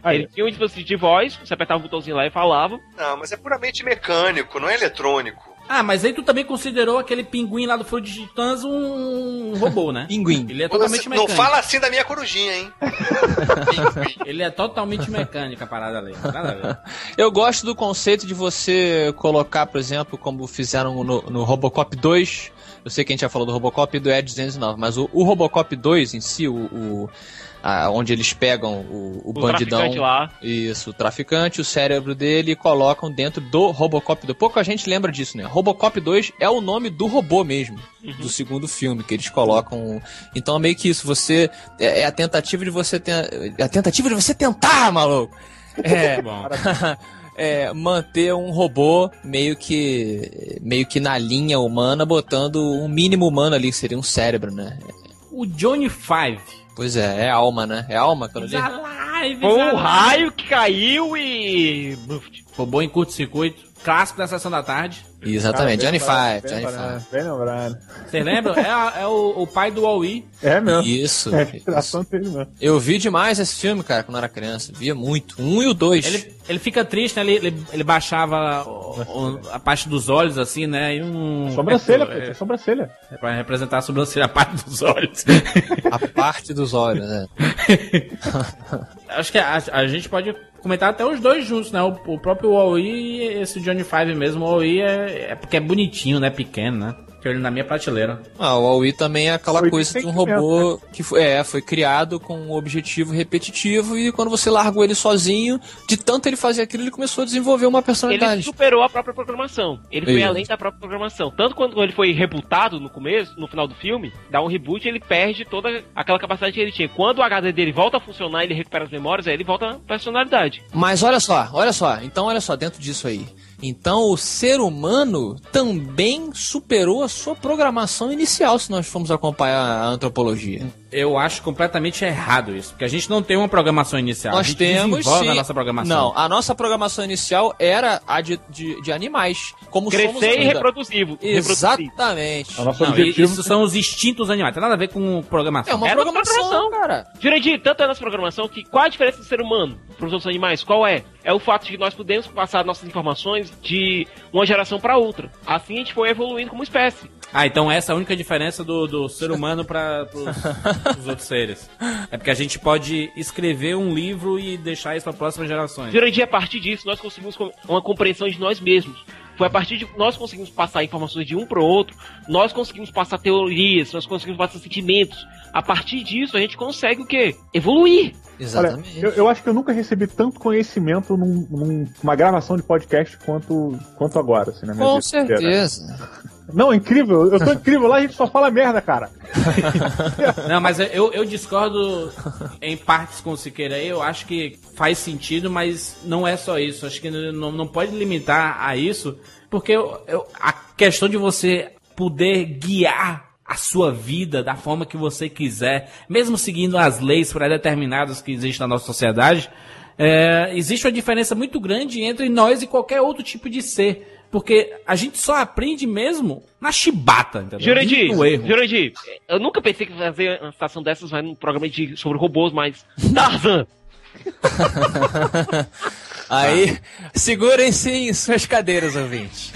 Aí. Ele tinha um dispositivo de voz, você apertava o botãozinho lá e falava. Não, mas é puramente mecânico, não é eletrônico. Ah, mas aí tu também considerou aquele pinguim lá do Fruit de Titãs um robô, né? Pinguim. Ele é totalmente não mecânico. fala assim da minha corujinha, hein? Ele é totalmente mecânico a parada ali. Nada a ver. Eu gosto do conceito de você colocar, por exemplo, como fizeram no, no Robocop 2. Eu sei que a gente já falou do Robocop e do Ed 209, mas o, o Robocop 2 em si, o, o- a- onde eles pegam o, o O bandidão. lá. Isso, o traficante, o cérebro dele e colocam dentro do Robocop 2. Pouca gente lembra disso, né? Robocop 2 é o nome do robô mesmo, do segundo filme, que eles colocam. Então é meio que isso, você. É, é a tentativa de você ter. É a tentativa de você tentar, maluco! É. Bom, é, manter um robô meio que meio que na linha humana, botando um mínimo humano ali, que seria um cérebro, né? o Johnny Five. Pois é, é alma, né? É alma aquilo ali. Alive, Foi um raio que caiu e. Robô em curto-circuito. Clássico da sessão da tarde. Exatamente, Cara, Johnny Five, bem Johnny Five. Bem lembrado. Vocês lembram? É, é o, o pai do Wall-E. É mesmo. Isso. É isso. dele mesmo. Eu vi demais esse filme, cara, quando eu era criança. Via muito. Um e o dois. Ele, ele fica triste, né? Ele, ele, ele baixava o- o- a parte dos olhos, assim, né? E um. Sobrancelha, pô, é, é sobrancelha. é pra representar a sobrancelha, a parte dos olhos. A parte dos olhos, né? Acho que a, a gente pode comentar até os dois juntos, né? O, o próprio Wall-E e esse Johnny Five mesmo. O Wall-E é, é porque é bonitinho, né? Pequeno, né? Que ele na minha prateleira. Ah, o Aoi também é aquela Foi de coisa de um robô que foi, é, foi criado com um objetivo repetitivo e quando você largou ele sozinho, de tanto ele fazer aquilo, ele começou a desenvolver uma Ele personalidade. superou a própria programação. Ele foi Isso. além da própria programação. Tanto quando ele foi rebootado no começo, no final do filme, dá um reboot ele perde toda aquela capacidade que ele tinha. Quando o HD dele volta a funcionar ele recupera as memórias, aí ele volta à personalidade. Mas olha só, olha só, então olha só, dentro disso aí. Então o ser humano também superou a sua programação inicial, se nós formos acompanhar a antropologia. Eu acho completamente errado isso, porque a gente não tem uma programação inicial. a Nós gente temos sim. a nossa programação. Não, a nossa programação inicial era a de, de, de animais. Como somos Crescer e ainda. reproduzivo. reproduzivo. Exatamente. O nosso Não, objetivo. isso são os instintos animais, tem nada a ver com programação. É uma nossa programação, programação. cara. Jurandir, tanto é a nossa programação que qual a diferença do ser humano para os outros animais? Qual é? É o fato de que nós podemos passar nossas informações de uma geração para outra. Assim a gente foi evoluindo como espécie. Ah, então essa é a única diferença do, do ser humano para os outros seres. É porque a gente pode escrever um livro e deixar isso para próximas gerações. Jurandir, a partir disso, nós conseguimos uma compreensão de nós mesmos. Foi a partir de nós conseguimos passar informações de um para o outro, nós conseguimos passar teorias, nós conseguimos passar sentimentos. A partir disso, a gente consegue o quê? Evoluir. Olha, Exatamente. eu, eu acho que eu nunca recebi tanto conhecimento num- num- numa gravação de podcast quanto, quanto agora, assim, na minha Com vida inteira. Não, é incrível. Eu tô incrível. Lá a gente só fala merda, cara. Não, mas eu, eu discordo em partes com o Siqueira aí. Eu acho que faz sentido, mas não é só isso. Acho que não, não pode limitar a isso, porque eu- eu- a questão de você poder guiar a sua vida da forma que você quiser, mesmo seguindo as leis pré-determinadas que existem na nossa sociedade, é, existe uma diferença muito grande entre nós e qualquer outro tipo de ser. Porque a gente só aprende mesmo na chibata, entendeu? Jurandir, no erro. Jurandir, eu nunca pensei que fazer uma situação dessas vai num programa de, sobre robôs, mas. Tarzan! Aí, segurem-se em suas cadeiras, ouvintes.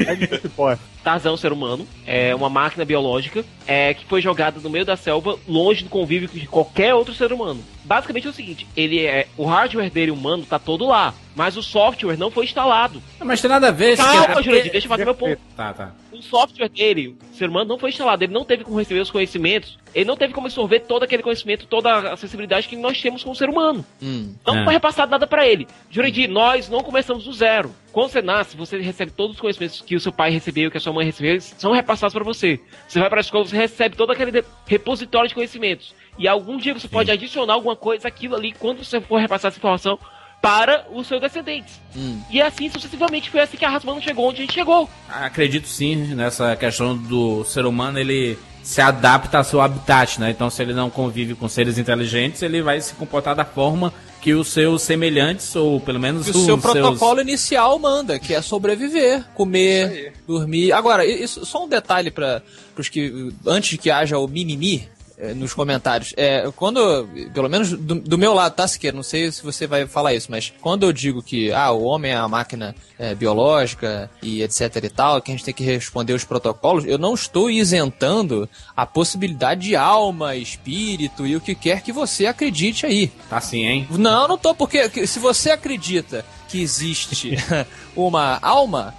É pode. Tarzan é um ser humano, é uma máquina biológica, é que foi jogada no meio da selva, longe do convívio de qualquer outro ser humano. Basicamente é o seguinte, ele é o hardware dele humano tá todo lá, mas o software não foi instalado. Mas tem nada a ver. Calma, Siqueira, Jurandir, porque- deixa eu fazer meu ponto. Tá, tá. O software dele, o ser humano não foi instalado, ele não teve como receber os conhecimentos, ele não teve como absorver todo aquele conhecimento, toda a acessibilidade que nós temos como ser humano. Hum. Não É. foi repassado nada pra ele. Jurandir, nós não começamos do zero. Quando você nasce, você recebe todos os conhecimentos que o seu pai recebeu, que a sua mãe recebeu, são repassados pra você. Você vai pra escola, você recebe todo aquele repositório de conhecimentos. E algum dia você pode adicionar alguma coisa aquilo ali quando você for repassar essa informação para os seus descendentes. Hum. E assim sucessivamente foi assim que a raça humana chegou onde a gente chegou. Acredito sim nessa questão do ser humano, ele se adapta ao seu habitat, né? Então, se ele não convive com seres inteligentes, ele vai se comportar da forma que os seus semelhantes, ou pelo menos Que os o seu seus... protocolo inicial manda, que é sobreviver, comer, dormir. Agora, isso, só um detalhe para os que antes que haja o mimimi nos comentários. É, quando, pelo menos do, do meu lado, tá, Siqueira? Não sei se você vai falar isso, mas quando eu digo que ah, o homem é a máquina eh, biológica e etc e tal, que a gente tem que responder os protocolos, eu não estou isentando a possibilidade de alma, espírito e o que quer que você acredite aí. Tá sim, hein? Não, não tô, porque que- se você acredita que existe uma alma,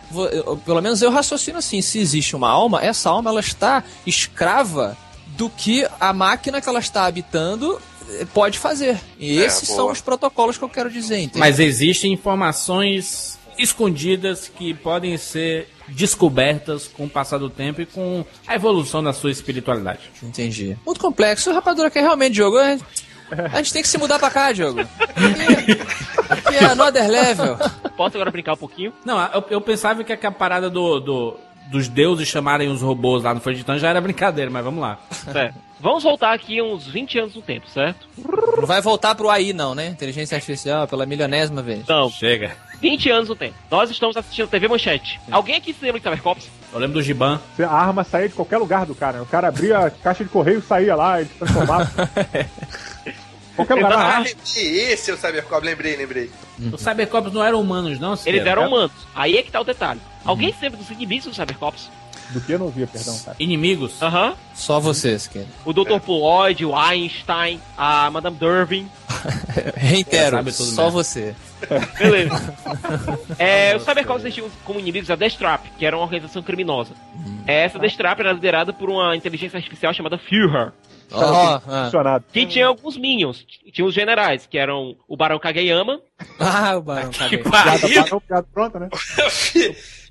pelo menos eu raciocino assim, se existe uma alma, essa alma ela está escrava do que a máquina que ela está habitando eh, pode fazer. E É, esses boa. são os protocolos que eu quero dizer, entendeu? Mas existem informações escondidas que podem ser descobertas com o passar do tempo e com a evolução da sua espiritualidade. Entendi. Muito complexo. O Rapadura quer realmente, Diogo. A gente, a gente tem que se mudar pra cá, Diogo. Aqui, aqui é another level. Posso agora brincar um pouquinho? Não, eu, eu pensava que a parada do, do- dos deuses chamarem os robôs lá no de Titã já era brincadeira, mas vamos lá. Certo. Vamos voltar aqui uns 20 anos no tempo, certo? Não vai voltar pro AI, não, né? Inteligência artificial pela milionésima vez. Não, Chega. 20 anos no tempo. Nós estamos assistindo TV Manchete. Alguém aqui se lembra de Cybercops? Eu lembro do Giban. A arma saía de qualquer lugar do cara. O cara abria a caixa de correio e saía lá, ele se transformava. qualquer lugar. Ah, Ah, lembrei, esse é o Cybercop, lembrei, lembrei. Os Cybercops não eram humanos, não? Eles Siqueira? eram humanos. Aí é que tá o detalhe. Alguém se lembra dos inimigos do Cybercops? do que eu não via, perdão, cara. Inimigos? Aham. Só vocês, querido. O Dr. Floyd, o Einstein, a Madame Dervin. Reitero, sabe tudo só mesmo. você. Beleza. é, os Cybercops existiam como inimigos a Death Trap, que era uma organização criminosa. Essa Death Trap era liderada por uma inteligência artificial chamada Führer. Ó, ah. Funcionado. Que tinha alguns minions. Tinha os generais, que eram o Barão Kageyama. ah, o barão, caguei. Piada, piada, piada pronta, né?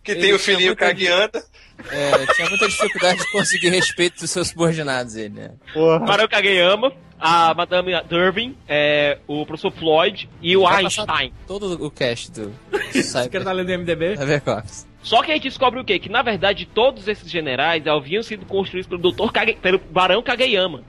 Que tem Ele o filhinho muita- cagueando. É, tinha muita dificuldade de conseguir respeito dos seus subordinados, ele, né? Porra. Barão Kageyama, a Madame Dervin, é, o professor Floyd e o Einstein. Todo o cast do tá Cyber... lendo MDB? Cybercops. Só que a gente descobre o quê? Que na verdade todos esses generais haviam sido construídos pelo Dr. Kage... pelo Barão Kageyama.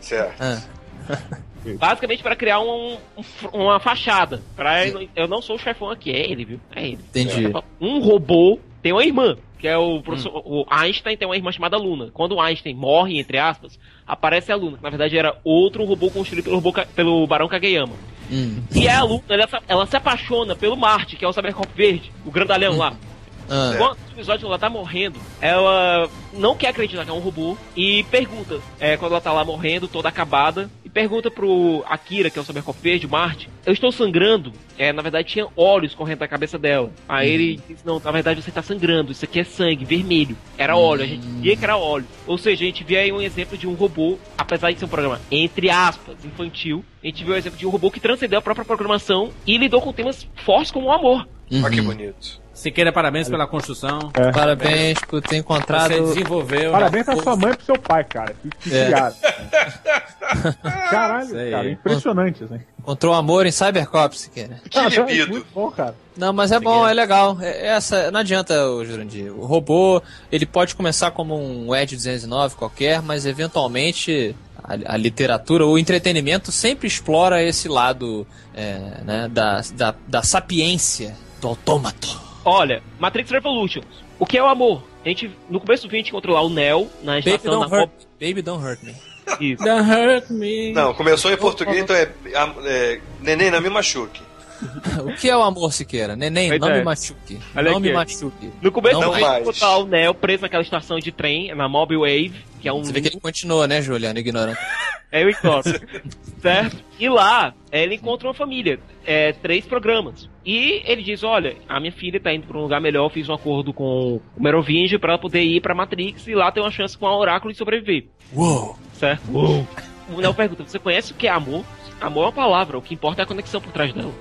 Certo. Ah. Basicamente para criar um- um- uma fachada. Pra eu, eu não sou o chefão aqui, é ele, viu? É ele. Entendi. Um robô tem uma irmã, que é o professor. O Einstein tem uma irmã chamada Luna. Quando o Einstein morre, entre aspas, aparece a Luna, que na verdade era outro robô construído pelo, robô pelo Barão Kageyama. Hum. E é a Luna, ela, se- ela se apaixona pelo Marte, que é o Cybercop verde, o grandalhão lá. Ah. Quando o episódio ela tá morrendo, ela não quer acreditar que é um robô e pergunta, é, quando ela tá lá morrendo, toda acabada, pergunta pro Akira, que é o Cybercop verde, o Marte, eu estou sangrando. É, na verdade tinha olhos correndo da cabeça dela. Aí ele diz, não, na verdade você tá sangrando, isso aqui é sangue, vermelho. Era óleo, a gente via que era óleo. Ou seja, a gente vê aí um exemplo de um robô, apesar de ser um programa, entre aspas, infantil, a gente vê o exemplo de um robô que transcendeu a própria programação e lidou com temas fortes como o amor. Olha que Uhum. bonito. Siqueira, parabéns pela construção. É. Parabéns por ter encontrado. Você desenvolveu. Parabéns pra sua mãe e pro seu pai, cara. Que, que É. Caralho, cara, impressionante, assim. Encontrou amor em Cybercop, Siqueira. Que Ah, libido. Muito bom, cara. Não, mas é bom, é legal. É- essa, não adianta, o Jurandir. O robô, ele pode começar como um Edge 209 qualquer, mas eventualmente a, a literatura, o entretenimento sempre explora esse lado é, né, da, da, da sapiência do autômato. Olha, Matrix Revolutions. O que é o amor? A gente, no começo do vídeo, a gente encontrou lá o Neo na Baby estação don't da hurt, Baby don't hurt me. Isso. Don't hurt me. Não, começou em português, então é, é Neném, não me machuque. O que é o amor, Siqueira? Neném, Pois não é. me machuque. Olha não aqui. me machuque. No começo Não encontrou lá o Neo preso naquela estação de trem, na Mobile Wave, que é um. Você vê que ele continua, né, Juliano, ignorante. É eu ignoro. certo? E lá, ele encontra uma família, é, três programas. E ele diz: Olha, a minha filha tá indo pra um lugar melhor, eu fiz um acordo com o Merovingio pra ela poder ir pra Matrix e lá ter uma chance com a Oráculo de sobreviver. Uou! Certo? O Neo pergunta: Você conhece o que é amor? Amor é uma palavra, o que importa é a conexão por trás dela.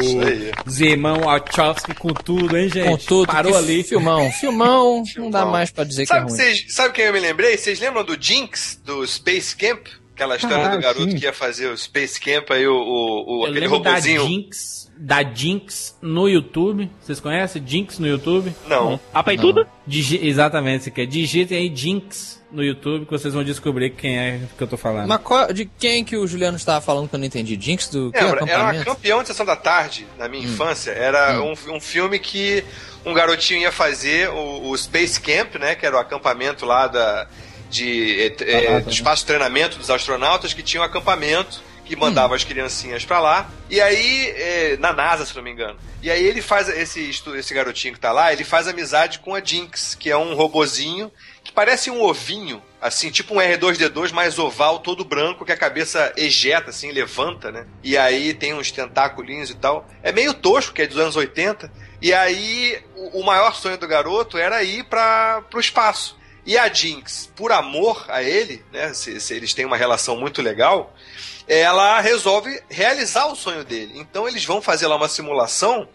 Isso aí. Zimão Wachowski com tudo, hein, gente? Com tudo, Parou que ali. Filmão, filmão, não Filmão. dá mais pra dizer Sabe, que é ruim. vocês, sabe quem eu me lembrei? Vocês lembram do Jinx, do Space Camp? Aquela história Ah, do garoto sim. que ia fazer o Space Camp, aí o, o, o Eu aquele lembro da robozinho. Jinx, da Jinx no YouTube. Vocês conhecem Jinx no YouTube? Não. A peituda? Digi exatamente, você quer. Digitem aí Jinx no YouTube que vocês vão descobrir quem é que eu tô falando. Mas qual- de quem que o Juliano estava falando que eu não entendi? Jinx do que Lembra? Era uma acampamento? campeão de sessão da tarde na minha infância. Era um, um filme que um garotinho ia fazer o, o Space Camp, né? Que era o acampamento lá da, de, eh, eh, do espaço de treinamento dos astronautas que tinha um acampamento que mandava as criancinhas pra lá. E aí, eh, na NASA, se não me engano. E aí ele faz, esse, esse garotinho que tá lá, ele faz amizade com a Jinx, que é um robozinho parece um ovinho, assim, tipo um R2D2 mais oval, todo branco, que a cabeça ejeta, assim, levanta, né? E aí tem uns tentáculos e tal. É meio tosco, que é dos anos 80. E aí o, o maior sonho do garoto era ir para pro espaço. E a Jinx, por amor a ele, né? Se, se eles têm uma relação muito legal, ela resolve realizar o sonho dele. Então eles vão fazer lá uma simulação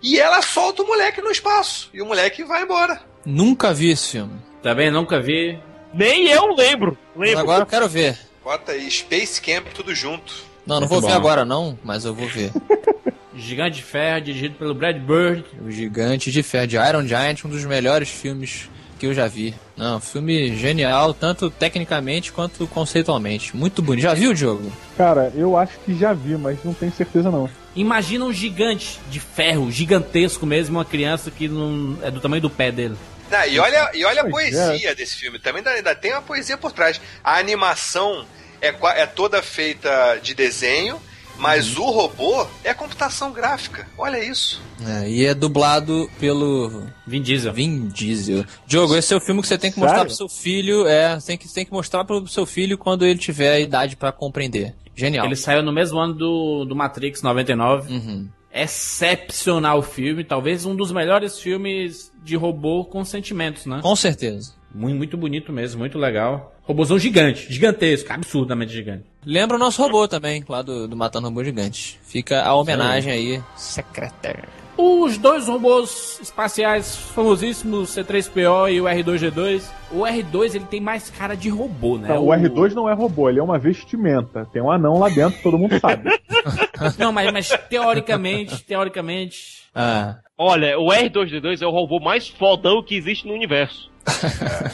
e ela solta o moleque no espaço. E o moleque vai embora. Nunca vi esse filme. Tá bem? Nunca vi. Nem eu lembro. Lembro. agora eu quero ver. Bota aí Space Camp tudo junto. Não, não Muito vou ver bom. agora não, mas eu vou ver. Gigante de Ferro, dirigido pelo Brad Bird. O Gigante de Ferro de Iron Giant, um dos melhores filmes que eu já vi. Não, filme genial, tanto tecnicamente quanto conceitualmente. Muito bonito. Já viu, Diogo? Cara, eu acho que já vi, mas não tenho certeza não. Imagina um gigante de ferro, gigantesco mesmo, uma criança que não é do tamanho do pé dele. Ah, e olha, e olha a Pois poesia desse filme. Também ainda, ainda tem uma poesia por trás. A animação é, é toda feita de desenho, mas o robô é computação gráfica. Olha isso. É, e é dublado pelo Vin Diesel. Vin Diesel. Diogo, esse é o filme que você tem que mostrar Sério? pro seu filho. É, você tem que, tem que mostrar pro seu filho quando ele tiver a idade pra compreender. Genial. Ele saiu no mesmo ano do, do Matrix 99. Uhum. Excepcional filme, talvez um dos melhores filmes de robô com sentimentos, né? Com certeza. Muito, muito bonito mesmo, muito legal. Robôzão gigante, gigantesco, absurdamente gigante. Lembra o nosso robô também, lá do, do Matando Robô Gigante. Fica a homenagem aí. Secretário. Os dois robôs espaciais famosíssimos, C3PO e o R2G2. O R2 ele tem mais cara de robô, né? Não, o R2 não é robô, ele é uma vestimenta. Tem um anão lá dentro, todo mundo sabe. Não, mas, mas teoricamente, teoricamente. Ah, Olha, o R2D2 é o robô mais fodão que existe no universo.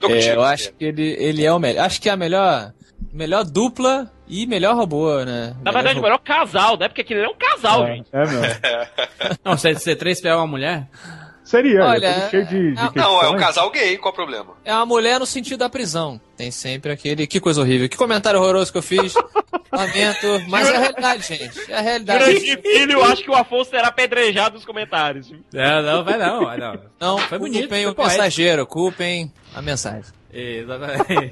É, eu acho que ele, ele é o melhor. Acho que é a melhor, melhor dupla e melhor robô, né? Na verdade, o melhor casal, né? Porque aquele é um casal, É, gente. é mesmo. Não, se C3PO é uma mulher? Seria, Olha, é cheio de, de é- Não, é um casal gay, qual o problema? É uma mulher no sentido da prisão. Tem sempre aquele. Que coisa horrível. Que comentário horroroso que eu fiz. Lamento. Mas é a realidade, gente. É a realidade. Grande filho, eu acho que o Afonso será apedrejado nos comentários. Não, não, vai não, vai não. Não, Foi bonito, culpem foi o poético. mensageiro, culpem a mensagem. Exatamente.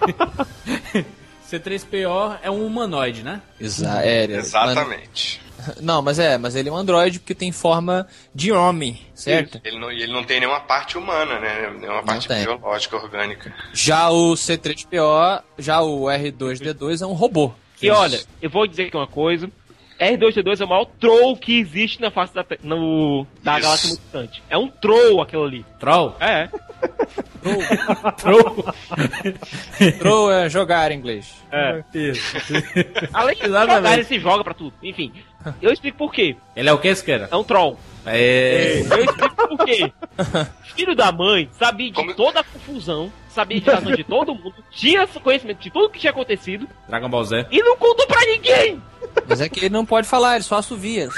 C3PO é um humanoide, né? Exa é, ele- Exatamente. mas- não, mas é, mas ele é um androide porque tem forma de homem, certo? Ele não, e ele não tem nenhuma parte humana, né? Nenhuma parte tem. biológica, orgânica. Já o C3PO, já o R2D2 é um robô. E olha, eu vou dizer aqui uma coisa. R2D2 é o maior troll que existe na face da, no, da Isso. galáxia muito distante. É um troll aquilo ali. Troll? É. Troll. Troll é jogar em inglês. é. Isso. Além de jogar, ele se joga pra tudo. Enfim, eu explico por quê. Ele é o que, Esquerda? É um troll. É... Eu explico por quê. Filho da mãe sabia de toda a confusão, sabia de razão de todo mundo, tinha conhecimento de tudo que tinha acontecido Dragon Ball Z. e não contou pra ninguém. Mas é que ele não pode falar, ele só assovia.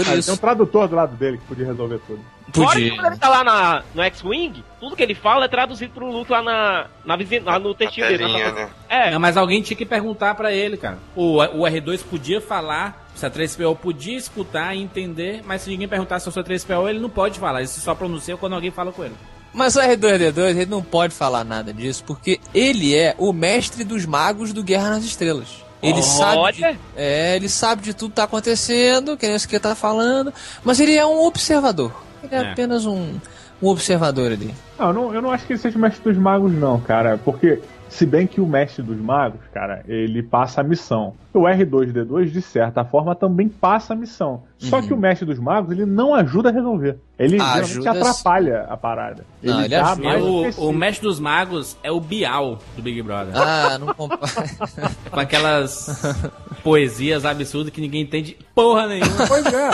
É por Ah, tem um isso. tradutor do lado dele que podia resolver tudo. Fora que Podia. quando ele tá lá na, no X-Wing, tudo que ele fala é traduzido pro Luke lá na, na vizinha, lá no A textinho dele. telinha, né? É, Não, mas alguém tinha que perguntar pra ele, cara. O, o R2 podia falar, o C3PO podia escutar e entender, mas se ninguém perguntasse ao C3PO, ele não pode falar. Ele só pronuncia quando alguém fala com ele. Mas o R2D2, ele não pode falar nada disso, porque ele é o mestre dos magos do Guerra nas Estrelas. Ele sabe. De, Olha. é, ele sabe de tudo que tá acontecendo, que nem isso que ele tá falando, mas ele é um observador. Ele é, É. apenas um, um observador ali. Não, eu não, eu não acho que ele seja o mestre dos magos, não, cara. Porque, se bem que o mestre dos magos, cara, ele passa a missão. O R2D2, de certa forma, também passa a missão. Só que o mestre dos magos, ele não ajuda a resolver. Ele geralmente Ajuda atrapalha a parada. Não, ele dá ajuda. mais o, o mestre dos magos é o Bial do Big Brother. Ah, não compara. Com aquelas poesias absurdas que ninguém entende porra nenhuma. Pois é.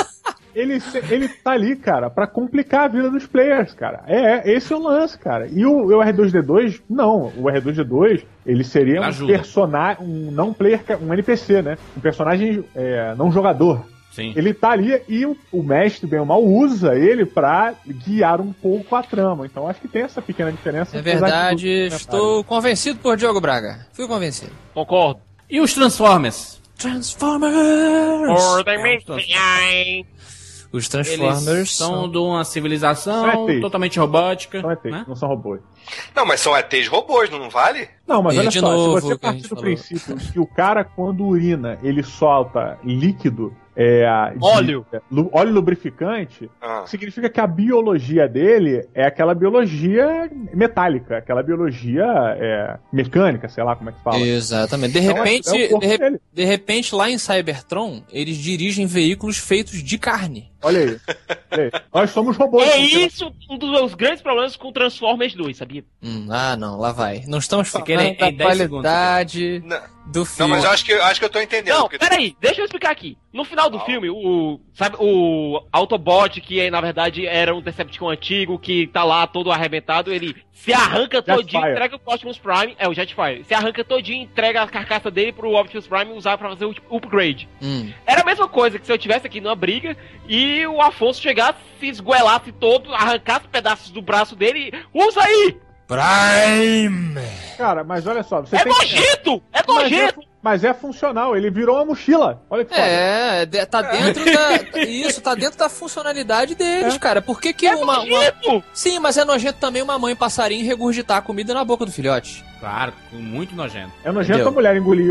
Ele, ele tá ali, cara, pra complicar a vida dos players, cara. É, esse é o lance, cara. E o, o R2D2, não. O R2D2, ele seria um Ajuda. personagem, um não player, um NPC, né? Um personagem é, não jogador. Sim. Ele tá ali e o, o mestre, bem ou mal, usa ele pra guiar um pouco a trama. Então acho que tem essa pequena diferença. É verdade, tudo, né, estou convencido por Diogo Braga. Fui convencido. concordo. E os Transformers? Transformers! Ordem Os Eles Transformers são de uma São civilização totalmente robótica. É ter, né? não são robôs. Não, mas são ETs robôs, não vale? Não, mas E olha de só, novo, se você partir do princípio que o cara, quando urina, ele solta líquido, é, de- Óleo. é, lu- óleo lubrificante, Ah. significa que a biologia dele é aquela biologia metálica, aquela biologia é, mecânica, sei lá como é que fala. Exatamente. De Então, é- repente, é de, re- de repente, lá em Cybertron, eles dirigem veículos feitos de carne. Olha aí. Olha aí. Nós somos robôs. É porque- isso um dos meus grandes problemas com Transformers 2, Hum, ah, não, lá vai. Não estamos falando da em 10 segundos, qualidade. Não, do não, filme. mas eu acho que, eu acho que eu tô entendendo. Não, porque- peraí, deixa eu explicar aqui. No final do Não. filme, o. Sabe, o Autobot, que na verdade era um Decepticon antigo, que tá lá todo arrebentado, ele se arranca todinho, Jetfire. entrega o Optimus Prime. É, o Jetfire. Se arranca todinho, entrega a carcaça dele pro Optimus Prime usar pra fazer o upgrade. Hum. Era a mesma coisa que se eu tivesse aqui numa briga e o Afonso chegasse, se esguelasse todo, arrancasse pedaços do braço dele e usa aí! Prime! Cara, mas olha só, você É tem que- nojento! É Mas é, nojento! mas é funcional, ele virou uma mochila. Olha que foda. É, tá dentro da. Isso, tá dentro da funcionalidade deles, cara. Por que, que É uma, uma- nojento! Sim, mas é nojento também uma mãe passarinho regurgitar a comida na boca do filhote. Claro, muito nojento. É nojento Entendeu? a mulher engolir.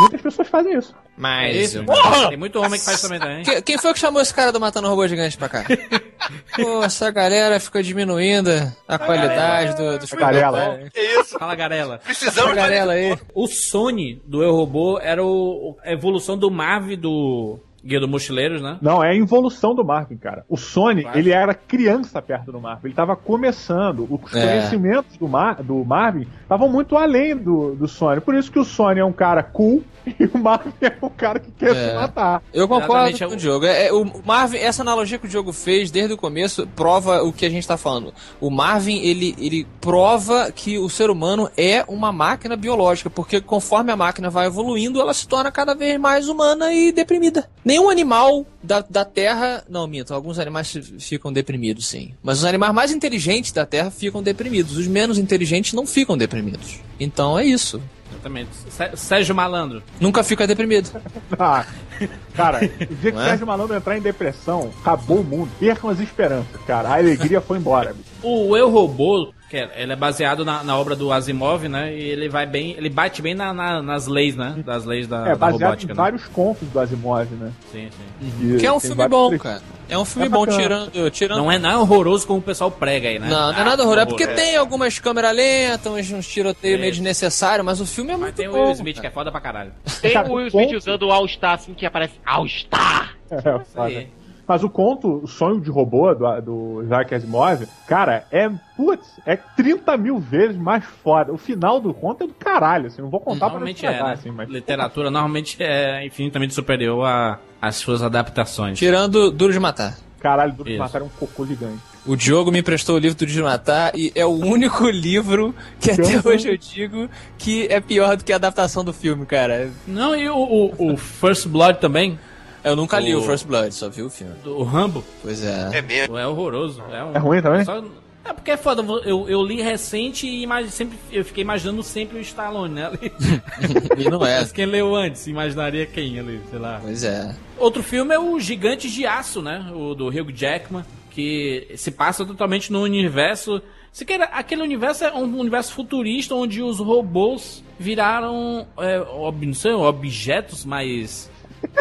Muitas pessoas fazem isso. É Mas. isso. Porra! Tem muito homem que faz também, também. Que- quem foi que chamou esse cara do Matando Robô Gigante pra cá? Pô, essa galera fica diminuindo a qualidade do, dos produtos. É isso. Fala, Garela. Precisamos de galera aí. O Sony do Eu Robô era o, a evolução do Marv do, Guia do Mochileiros, né? Não, é a involução do Marvin, cara. O Sony, ele era criança perto do Marvin. Ele tava começando. Os É. conhecimentos do, Mar, do Marvin estavam muito além do, do Sony. Por isso que o Sony é um cara cool e o Marvin é um cara que quer É. se matar. Eu concordo Exatamente, com é o o- Diogo. É, é, o Marvin, essa analogia que o Diogo fez desde o começo prova o que a gente tá falando. O Marvin, ele, ele prova que o ser humano é uma máquina biológica, porque conforme a máquina vai evoluindo, ela se torna cada vez mais humana e deprimida. Nenhum animal da, da Terra. Não, minto, alguns animais fi- ficam deprimidos, sim. Mas os animais mais inteligentes da Terra ficam deprimidos. Os menos inteligentes não ficam deprimidos. Então é isso. Exatamente. Sé- Sérgio Malandro. Nunca fica deprimido. Ah, cara, o dia que o é? Sérgio Malandro entrar em depressão, acabou o mundo. Percam as esperanças, cara. A alegria foi embora. bicho. O Eu Robô, que é, ele é baseado na, na obra do Asimov, né? E ele vai bem, ele bate bem na- na- nas leis, né? Das leis da, É, da baseado robótica, em né? vários contos do Asimov, né? Sim, sim. E Que é um filme bom, trechos. cara. É um filme É bom, tirando. tirando... Não é, não é horroroso como o pessoal prega aí, né? Não, não é Ah, nada horroroso. É porque tem algumas câmeras lentas, uns, uns tiroteios meio desnecessários, mas o filme é Mas muito tem o bom. Will Smith, que cara. é foda pra caralho. Tem Cara, o Will Smith ponto- usando o All-Star, assim, que aparece All-Star. É, Isso foda. aí. Mas o conto, o sonho de robô do, do Isaac Asimov, cara, é, putz, é 30 mil vezes mais foda. O final do conto é do caralho, assim, não vou contar pra não Normalmente é, estragar, né? assim, mas... Literatura normalmente é infinitamente superior a- às suas adaptações. Tirando Duro de Matar. Caralho, Duro de Isso. Matar é um cocô gigante. O Diogo me emprestou o livro Duro de Matar e é o único livro que até hoje eu digo que é pior do que a adaptação do filme, cara. Não, e o, o- o First Blood também, Eu nunca li O- o First Blood, só vi o filme. do Rambo, Pois é. É mesmo. é horroroso. É, um- É ruim também? Só- É porque é foda, eu, eu li recente e imag- sempre, eu fiquei imaginando sempre o Stallone, né? ali. E não é. Mas quem leu antes, imaginaria quem ali, sei lá. Pois é. Outro filme é o Gigantes de Aço, né? O do Hugh Jackman, que se passa totalmente no universo. Se quer, aquele universo é um universo futurista onde os robôs viraram, é, ob, não sei, objetos, mas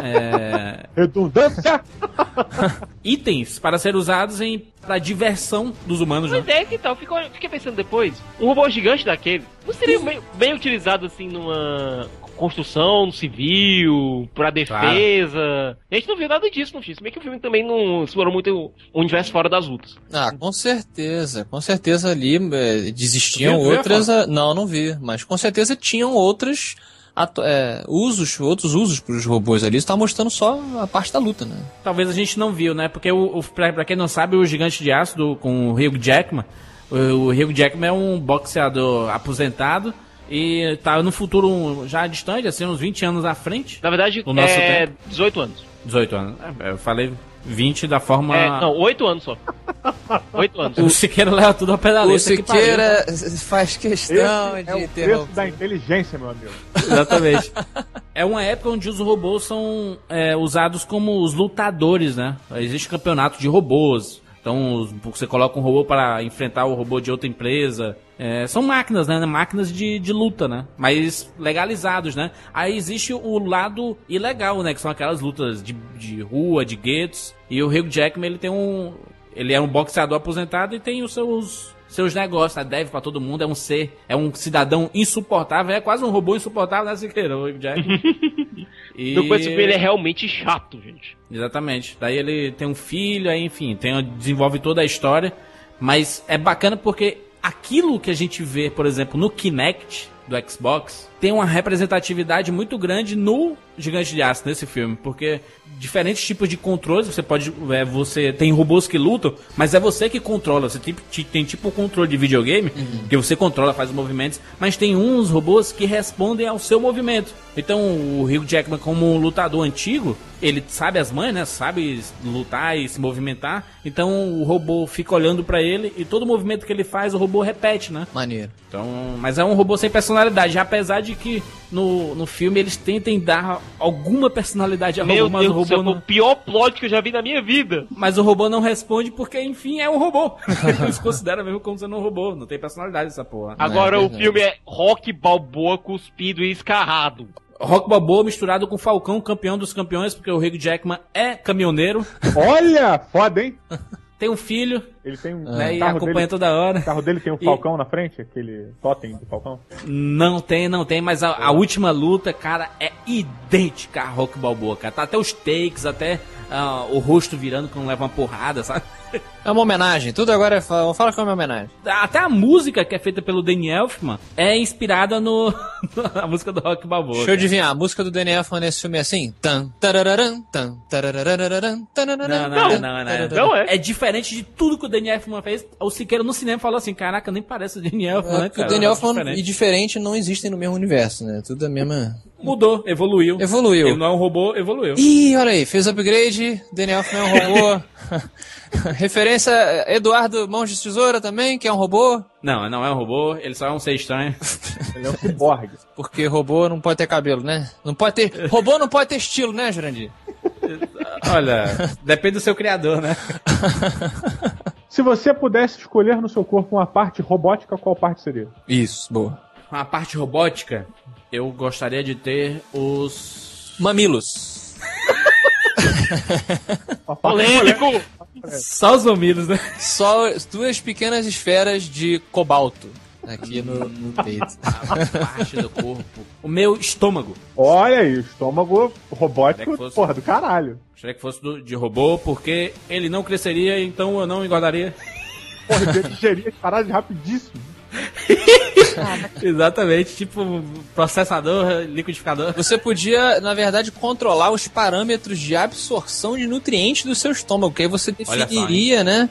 é, Redundância! itens para ser usados em para diversão dos humanos, né? Mas é que tal, fico- fiquei pensando depois, um robô gigante daquele não seria bem, bem utilizado assim numa construção civil, pra defesa. A gente não viu nada disso no filme. Se bem que o filme também não explorou muito o universo fora das lutas. Ah, com certeza. Com certeza ali é, existiam? Viu a outras. ah, Não, não vi. Mas com certeza tinham outras é, usos, outros usos para os robôs ali. Está mostrando só a parte da luta, né? Talvez a gente não viu, né? Porque o, o pra, pra quem não sabe, o Gigante de Aço do, com o Hugh Jackman, o, o Hugh Jackman é um boxeador aposentado e tá no futuro já distante, assim, uns 20 anos à frente. Na verdade, O nosso é tempo. 18 anos. 18 anos. É, Eu falei 20 da forma. É, não, 8 anos só. 8 anos. O Siqueira leva tudo a pedaleira. O isso que. Siqueira faz Esse questão é de o preço interromper. da inteligência, meu amigo. Exatamente. É uma época onde os robôs são é, usados como os lutadores, né? Existe campeonato de robôs. Então você coloca um robô para enfrentar o robô de outra empresa. É, são máquinas, né? Máquinas de, de luta, né? Mas legalizados, né? Aí existe o lado ilegal, né? Que são aquelas lutas de, de rua, de guetos. E o Hugh Jackman, ele tem um... Ele é um boxeador aposentado e tem os seus seus negócios, né? deve pra todo mundo, é um ser, é um cidadão insuportável, é quase um robô insuportável, né, Siqueira? O Jackman. e... No filme ele é realmente chato, gente. Exatamente. Daí ele tem um filho, aí, enfim, tem, desenvolve toda a história. Mas é bacana porque aquilo que a gente vê, por exemplo, no Kinect do Xbox, tem uma representatividade muito grande no Gigante de Aço, nesse filme. Porque diferentes tipos de controles, você pode. é, você tem robôs que lutam, mas é você que controla. Você tem, tem tipo um controle de videogame, que você controla, faz os movimentos, mas tem uns robôs que respondem ao seu movimento. Então o Hugh Jackman, como um lutador antigo, ele sabe as mães, né? Sabe lutar e se movimentar. Então o robô fica olhando pra ele e todo movimento que ele faz, o robô repete, né? Maneiro. Então, mas é um robô sem personalidade, apesar de que no, no filme eles tentem dar alguma personalidade ao Meu robô, mas Deus o do robô céu, não, o pior plot que eu já vi na minha vida. mas o robô não responde porque, enfim, é um robô. Eles consideram mesmo como sendo um robô, não tem personalidade essa porra. Agora o verdade. filme é Rock Balboa cuspido e escarrado. Rock Balboa misturado com Falcão, campeão dos campeões, porque o Hugh Jackman é caminhoneiro, Olha, foda, hein? tem um filho Ele tem um. né? o E carro acompanha dele, toda hora. o carro dele tem um E- falcão na frente, aquele totem do falcão. Não tem, não tem, mas a, a última luta, cara, é idêntica a Rock Balboa, cara. Tá até os takes, até ah, o rosto virando quando leva uma porrada, sabe? É uma homenagem, tudo agora é. Fala, fala que é uma homenagem. Até a música que é feita pelo Danny Elfman é inspirada no na música do Rock Balboa. Deixa eu adivinhar, a música do Daniel Elfman nesse filme é assim? Tan, tarararam, tan, tararararam, tarararam, Não, não, tan, não, não, tarararam. Não é. É diferente de tudo que o Danny Elfman fez. O Siqueira no cinema falou assim: Caraca, nem parece o Danny Elfman, É, né, o cara? Daniel É Elfman diferente. e diferente não existem no mesmo universo, né? Tudo a mesma. Mudou, evoluiu. Evoluiu. Ele não é um robô, evoluiu. Ih, olha aí, fez upgrade, Daniel Elfman é um robô. Referência Eduardo Mãos de Tesoura também, que é um robô. Não, não é um robô, ele só é um ser estranho. Ele é um ciborgue. Porque robô não pode ter cabelo, né? Não pode ter. Robô não pode ter estilo, né, Jurandir? Olha, depende do seu criador, né? Se você pudesse escolher no seu corpo uma parte robótica, qual parte seria? Isso, boa. A parte robótica, eu gostaria de ter os. Mamilos. Uma Polêmico! Só os mamilos, né? Só duas pequenas esferas de cobalto aqui no, no peito. A parte do corpo. O meu estômago. Olha aí, o estômago robótico, que fosse- porra, do caralho. Gostaria que fosse do- de robô, porque ele não cresceria, então eu não engordaria. Porra, ele digeria as paradas rapidíssimo. Exatamente, tipo processador, liquidificador. Você podia, na verdade, controlar os parâmetros de absorção de nutrientes do seu estômago, que aí você Olha só, definiria, né?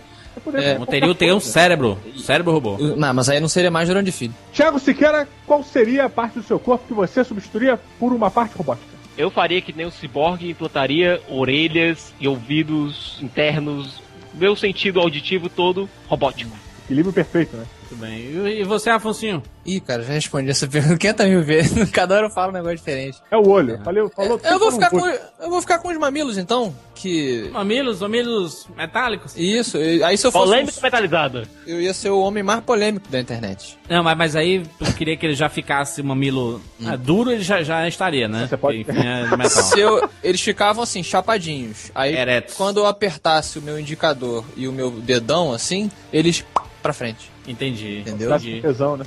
É. Não teria, teria um cérebro. Cérebro robô. Não, mas aí não seria mais Jurandir Filho. Tiago Siqueira, qual seria a parte do seu corpo que você substituiria por uma parte robótica? Eu faria que nem o Cyborg e implantaria orelhas e ouvidos internos, meu sentido auditivo todo robótico. Equilíbrio perfeito, né? Muito bem. E, você, Afonsinho? Ih, cara, já respondi essa pergunta 500 mil vezes. Cada hora eu falo um negócio diferente. É o olho. Falei, falou Eu vou, ficar com, eu vou ficar com os mamilos, então. Que. Mamilos, mamilos metálicos? Isso, aí se eu fosse. Polêmica metalizada. Eu ia ser o homem mais polêmico da internet. Não, mas, mas aí eu queria que ele já ficasse mamilo ah, duro, ele já, já estaria, né? Você pode- Porque, enfim, é. Se eu, eles ficavam assim, chapadinhos. Aí, Eretos. quando eu apertasse o meu indicador e o meu dedão, assim, eles pra frente. Entendi. Entendeu? Entendi. tesão, né?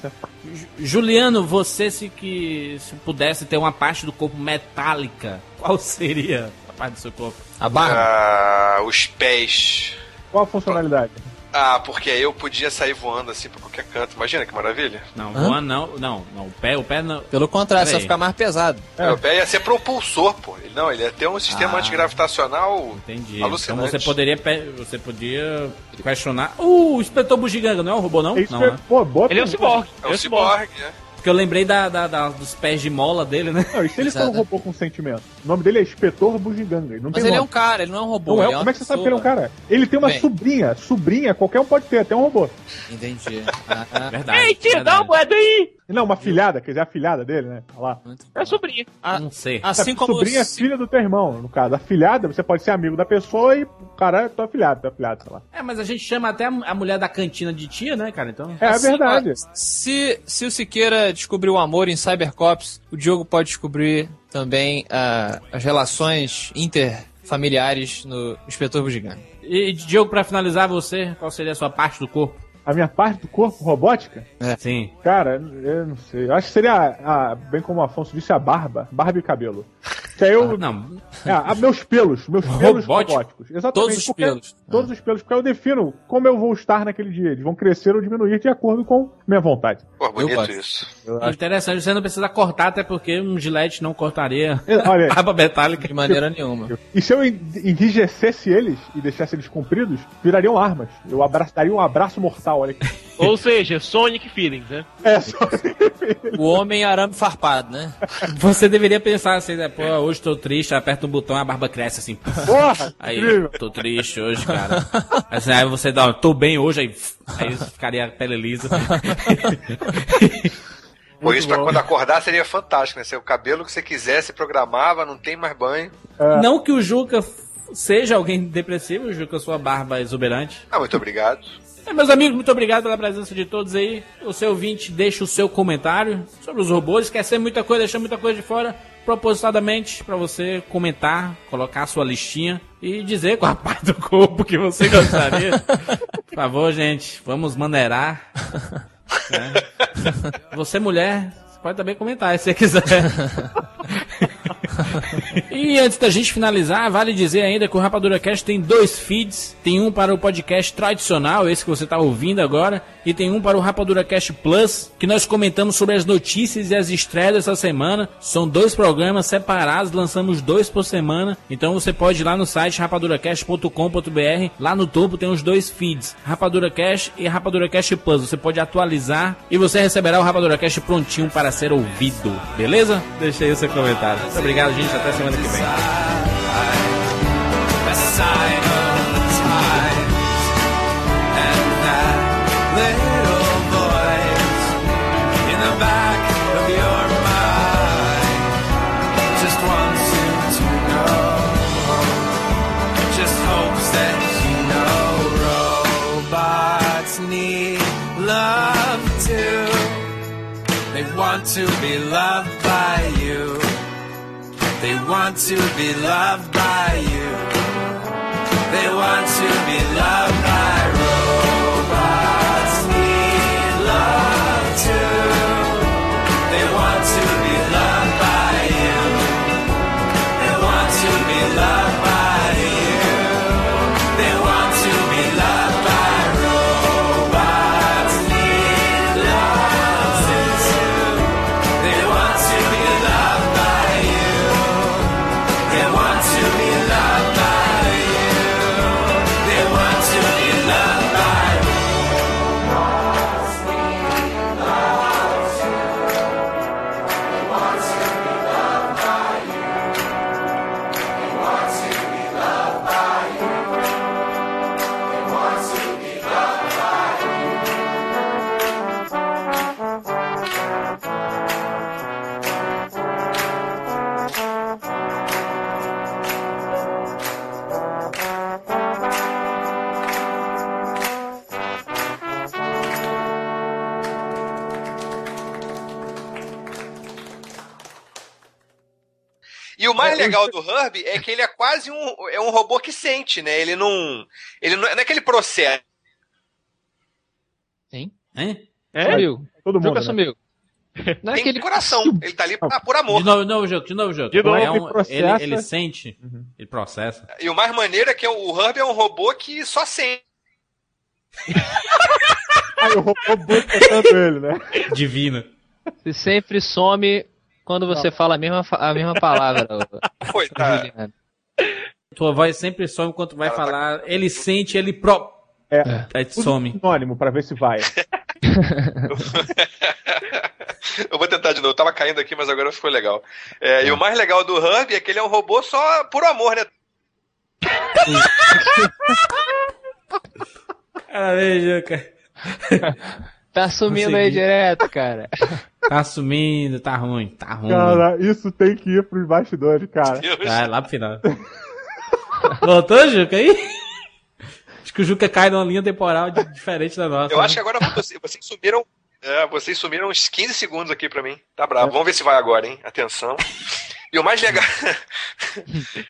Ju- Juliano, você se que se pudesse ter uma parte do corpo metálica, qual seria a parte do seu corpo? A barba. Ah, os pés. Qual a funcionalidade? Ah, porque aí eu podia sair voando assim pra qualquer canto. Imagina que maravilha. Não, Hã? voando não, não, não, o pé, o pé não. Pelo contrário, só ficar mais pesado. É. Meu pé ia ser propulsor, pô. Ele- Não, ele ia ter um sistema Ah. antigravitacional Entendi. alucinante. Então você poderia, você podia questionar. Uh, o inspetor bugiganga não é um robô não? É isso Não, que né? pô, boa Ele é o pergunta. Cyborg. É um ciborgue, né? Porque eu lembrei da, da- da- dos pés de mola dele, né? Não, e se ele for um Exato. robô com sentimento? O nome dele é Inspetor Bugiganga. Não Mas tem ele é nome. um cara, ele não é um robô. Não é, ele como é que você sabe que ele é um cara? Ele tem uma Bem. sobrinha. Sobrinha, qualquer um pode ter, até um robô. Entendi. Ah, Verdade. Ei, tio, dá uma moeda aí! Não, uma filhada, quer dizer, a filhada dele, né? Olha lá. É sobrinha. Ah, Não sei. Assim a como. sobrinha é os- filha do teu irmão, no caso. A filhada, você pode ser amigo da pessoa e o cara é tua filhada, tua filhada, sei lá. É, mas a gente chama até a, a mulher da cantina de tia, né, cara? Então. É, assim, verdade. ó, Se, se o Siqueira descobriu o amor em Cybercops, o Diogo pode descobrir também ah, as relações interfamiliares no Inspetor Bugiganga. E, Diogo, pra finalizar, você, qual seria a sua parte do corpo? A minha parte do corpo robótica, Sim. cara, eu não sei. Eu acho que seria, a- a- bem como o Afonso disse, a barba. Barba e cabelo. Que aí eu. Não, É, a- meus pelos, meus pelos Robótico? robóticos. Exatamente. Todos os pelos. Todos os pelos, porque eu defino como eu vou estar naquele dia. Eles vão crescer ou diminuir de acordo com minha vontade. Pô, bonito gosto. isso. Eu acho- interessante, você não precisa cortar, até porque um gilete não cortaria É, Olha, barba metálica. De maneira nenhuma. e se eu en- enrijecesse eles e deixasse eles compridos, virariam armas. Eu abraçaria um abraço mortal, olha aqui. Ou seja, Sonic Feelings, né? É, só... O homem arame farpado, né? Você deveria pensar assim, né? Pô, hoje tô triste, aperta um botão e a barba cresce assim. Porra! Aí, incrível. tô triste hoje, cara. Assim, aí você dá, tô bem hoje, aí, aí ficaria a pele lisa. Pô, isso pra quando acordar seria fantástico, né? Ser o cabelo que você quisesse, programava, não tem mais banho. Não que o Juca seja alguém depressivo, o Juca, sua barba é exuberante. Ah, muito obrigado. É, meus amigos, muito obrigado pela presença de todos aí. O seu ouvinte deixa o seu comentário sobre os robôs. Esquecer muita coisa, deixar muita coisa de fora, propositadamente, pra você comentar, colocar a sua listinha e dizer qual a parte do corpo que você gostaria. Por favor, gente, vamos maneirar. né? Você, mulher, pode também comentar se você quiser. e antes da gente finalizar, vale dizer ainda que o Rapadura Cast tem dois feeds. Tem um para o podcast tradicional, esse que você está ouvindo agora, e tem um para o Rapadura Cast Plus, que nós comentamos sobre as notícias e as estreias dessa semana. São dois programas separados, lançamos dois por semana. Então você pode ir lá no site rapaduracast.com.br. Lá no topo tem os dois feeds, Rapadura Cast e Rapadura Cast Plus. Você pode atualizar e você receberá o Rapadura Cast prontinho para ser ouvido. Beleza? Deixa aí o seu comentário. Muito obrigado, gente. Até semana que vem. They want to be loved want to be loved by you. They want to be loved legal do Herbie é que ele é quase um, é um robô que sente, né? Ele não. Ele não, não é que ele processa. Hein? Hein? É? Sumiu. Todo jogo mundo, né? sumiu. Não é Tem que ele coração. Ele tá ali pra, por amor. De novo, de novo jogo, de novo jogo. De novo, É ele um- ele, ele sente, ele processa. E o mais maneiro é que o Herbie é um robô que só sente. Aí o robô boicotando ele, né? Divino. Você sempre some quando você fala a mesma, a mesma palavra. Foi, tá. Tua voz sempre some enquanto vai falar. Ele sente, ele pro. É. Aí Usa some. sinônimo pra ver se vai. Eu vou tentar de novo. Eu tava caindo aqui, mas agora ficou legal. É, e o mais legal do Herbie é que ele é um robô só por amor, né? Cara, veja, cara. Tá sumindo Consegui. aí direto, cara. Tá sumindo, tá ruim, tá ruim. Cara, isso tem que ir pros bastidores, cara. Vai lá pro final. Voltou, Juca, aí? Acho que o Juca cai numa linha temporal de- diferente da nossa. Eu né? acho que agora vocês, vocês sumiram. é, vocês sumiram uns 15 segundos aqui pra mim. Tá bravo. Vamos ver se vai agora, hein? Atenção. E o mais legal.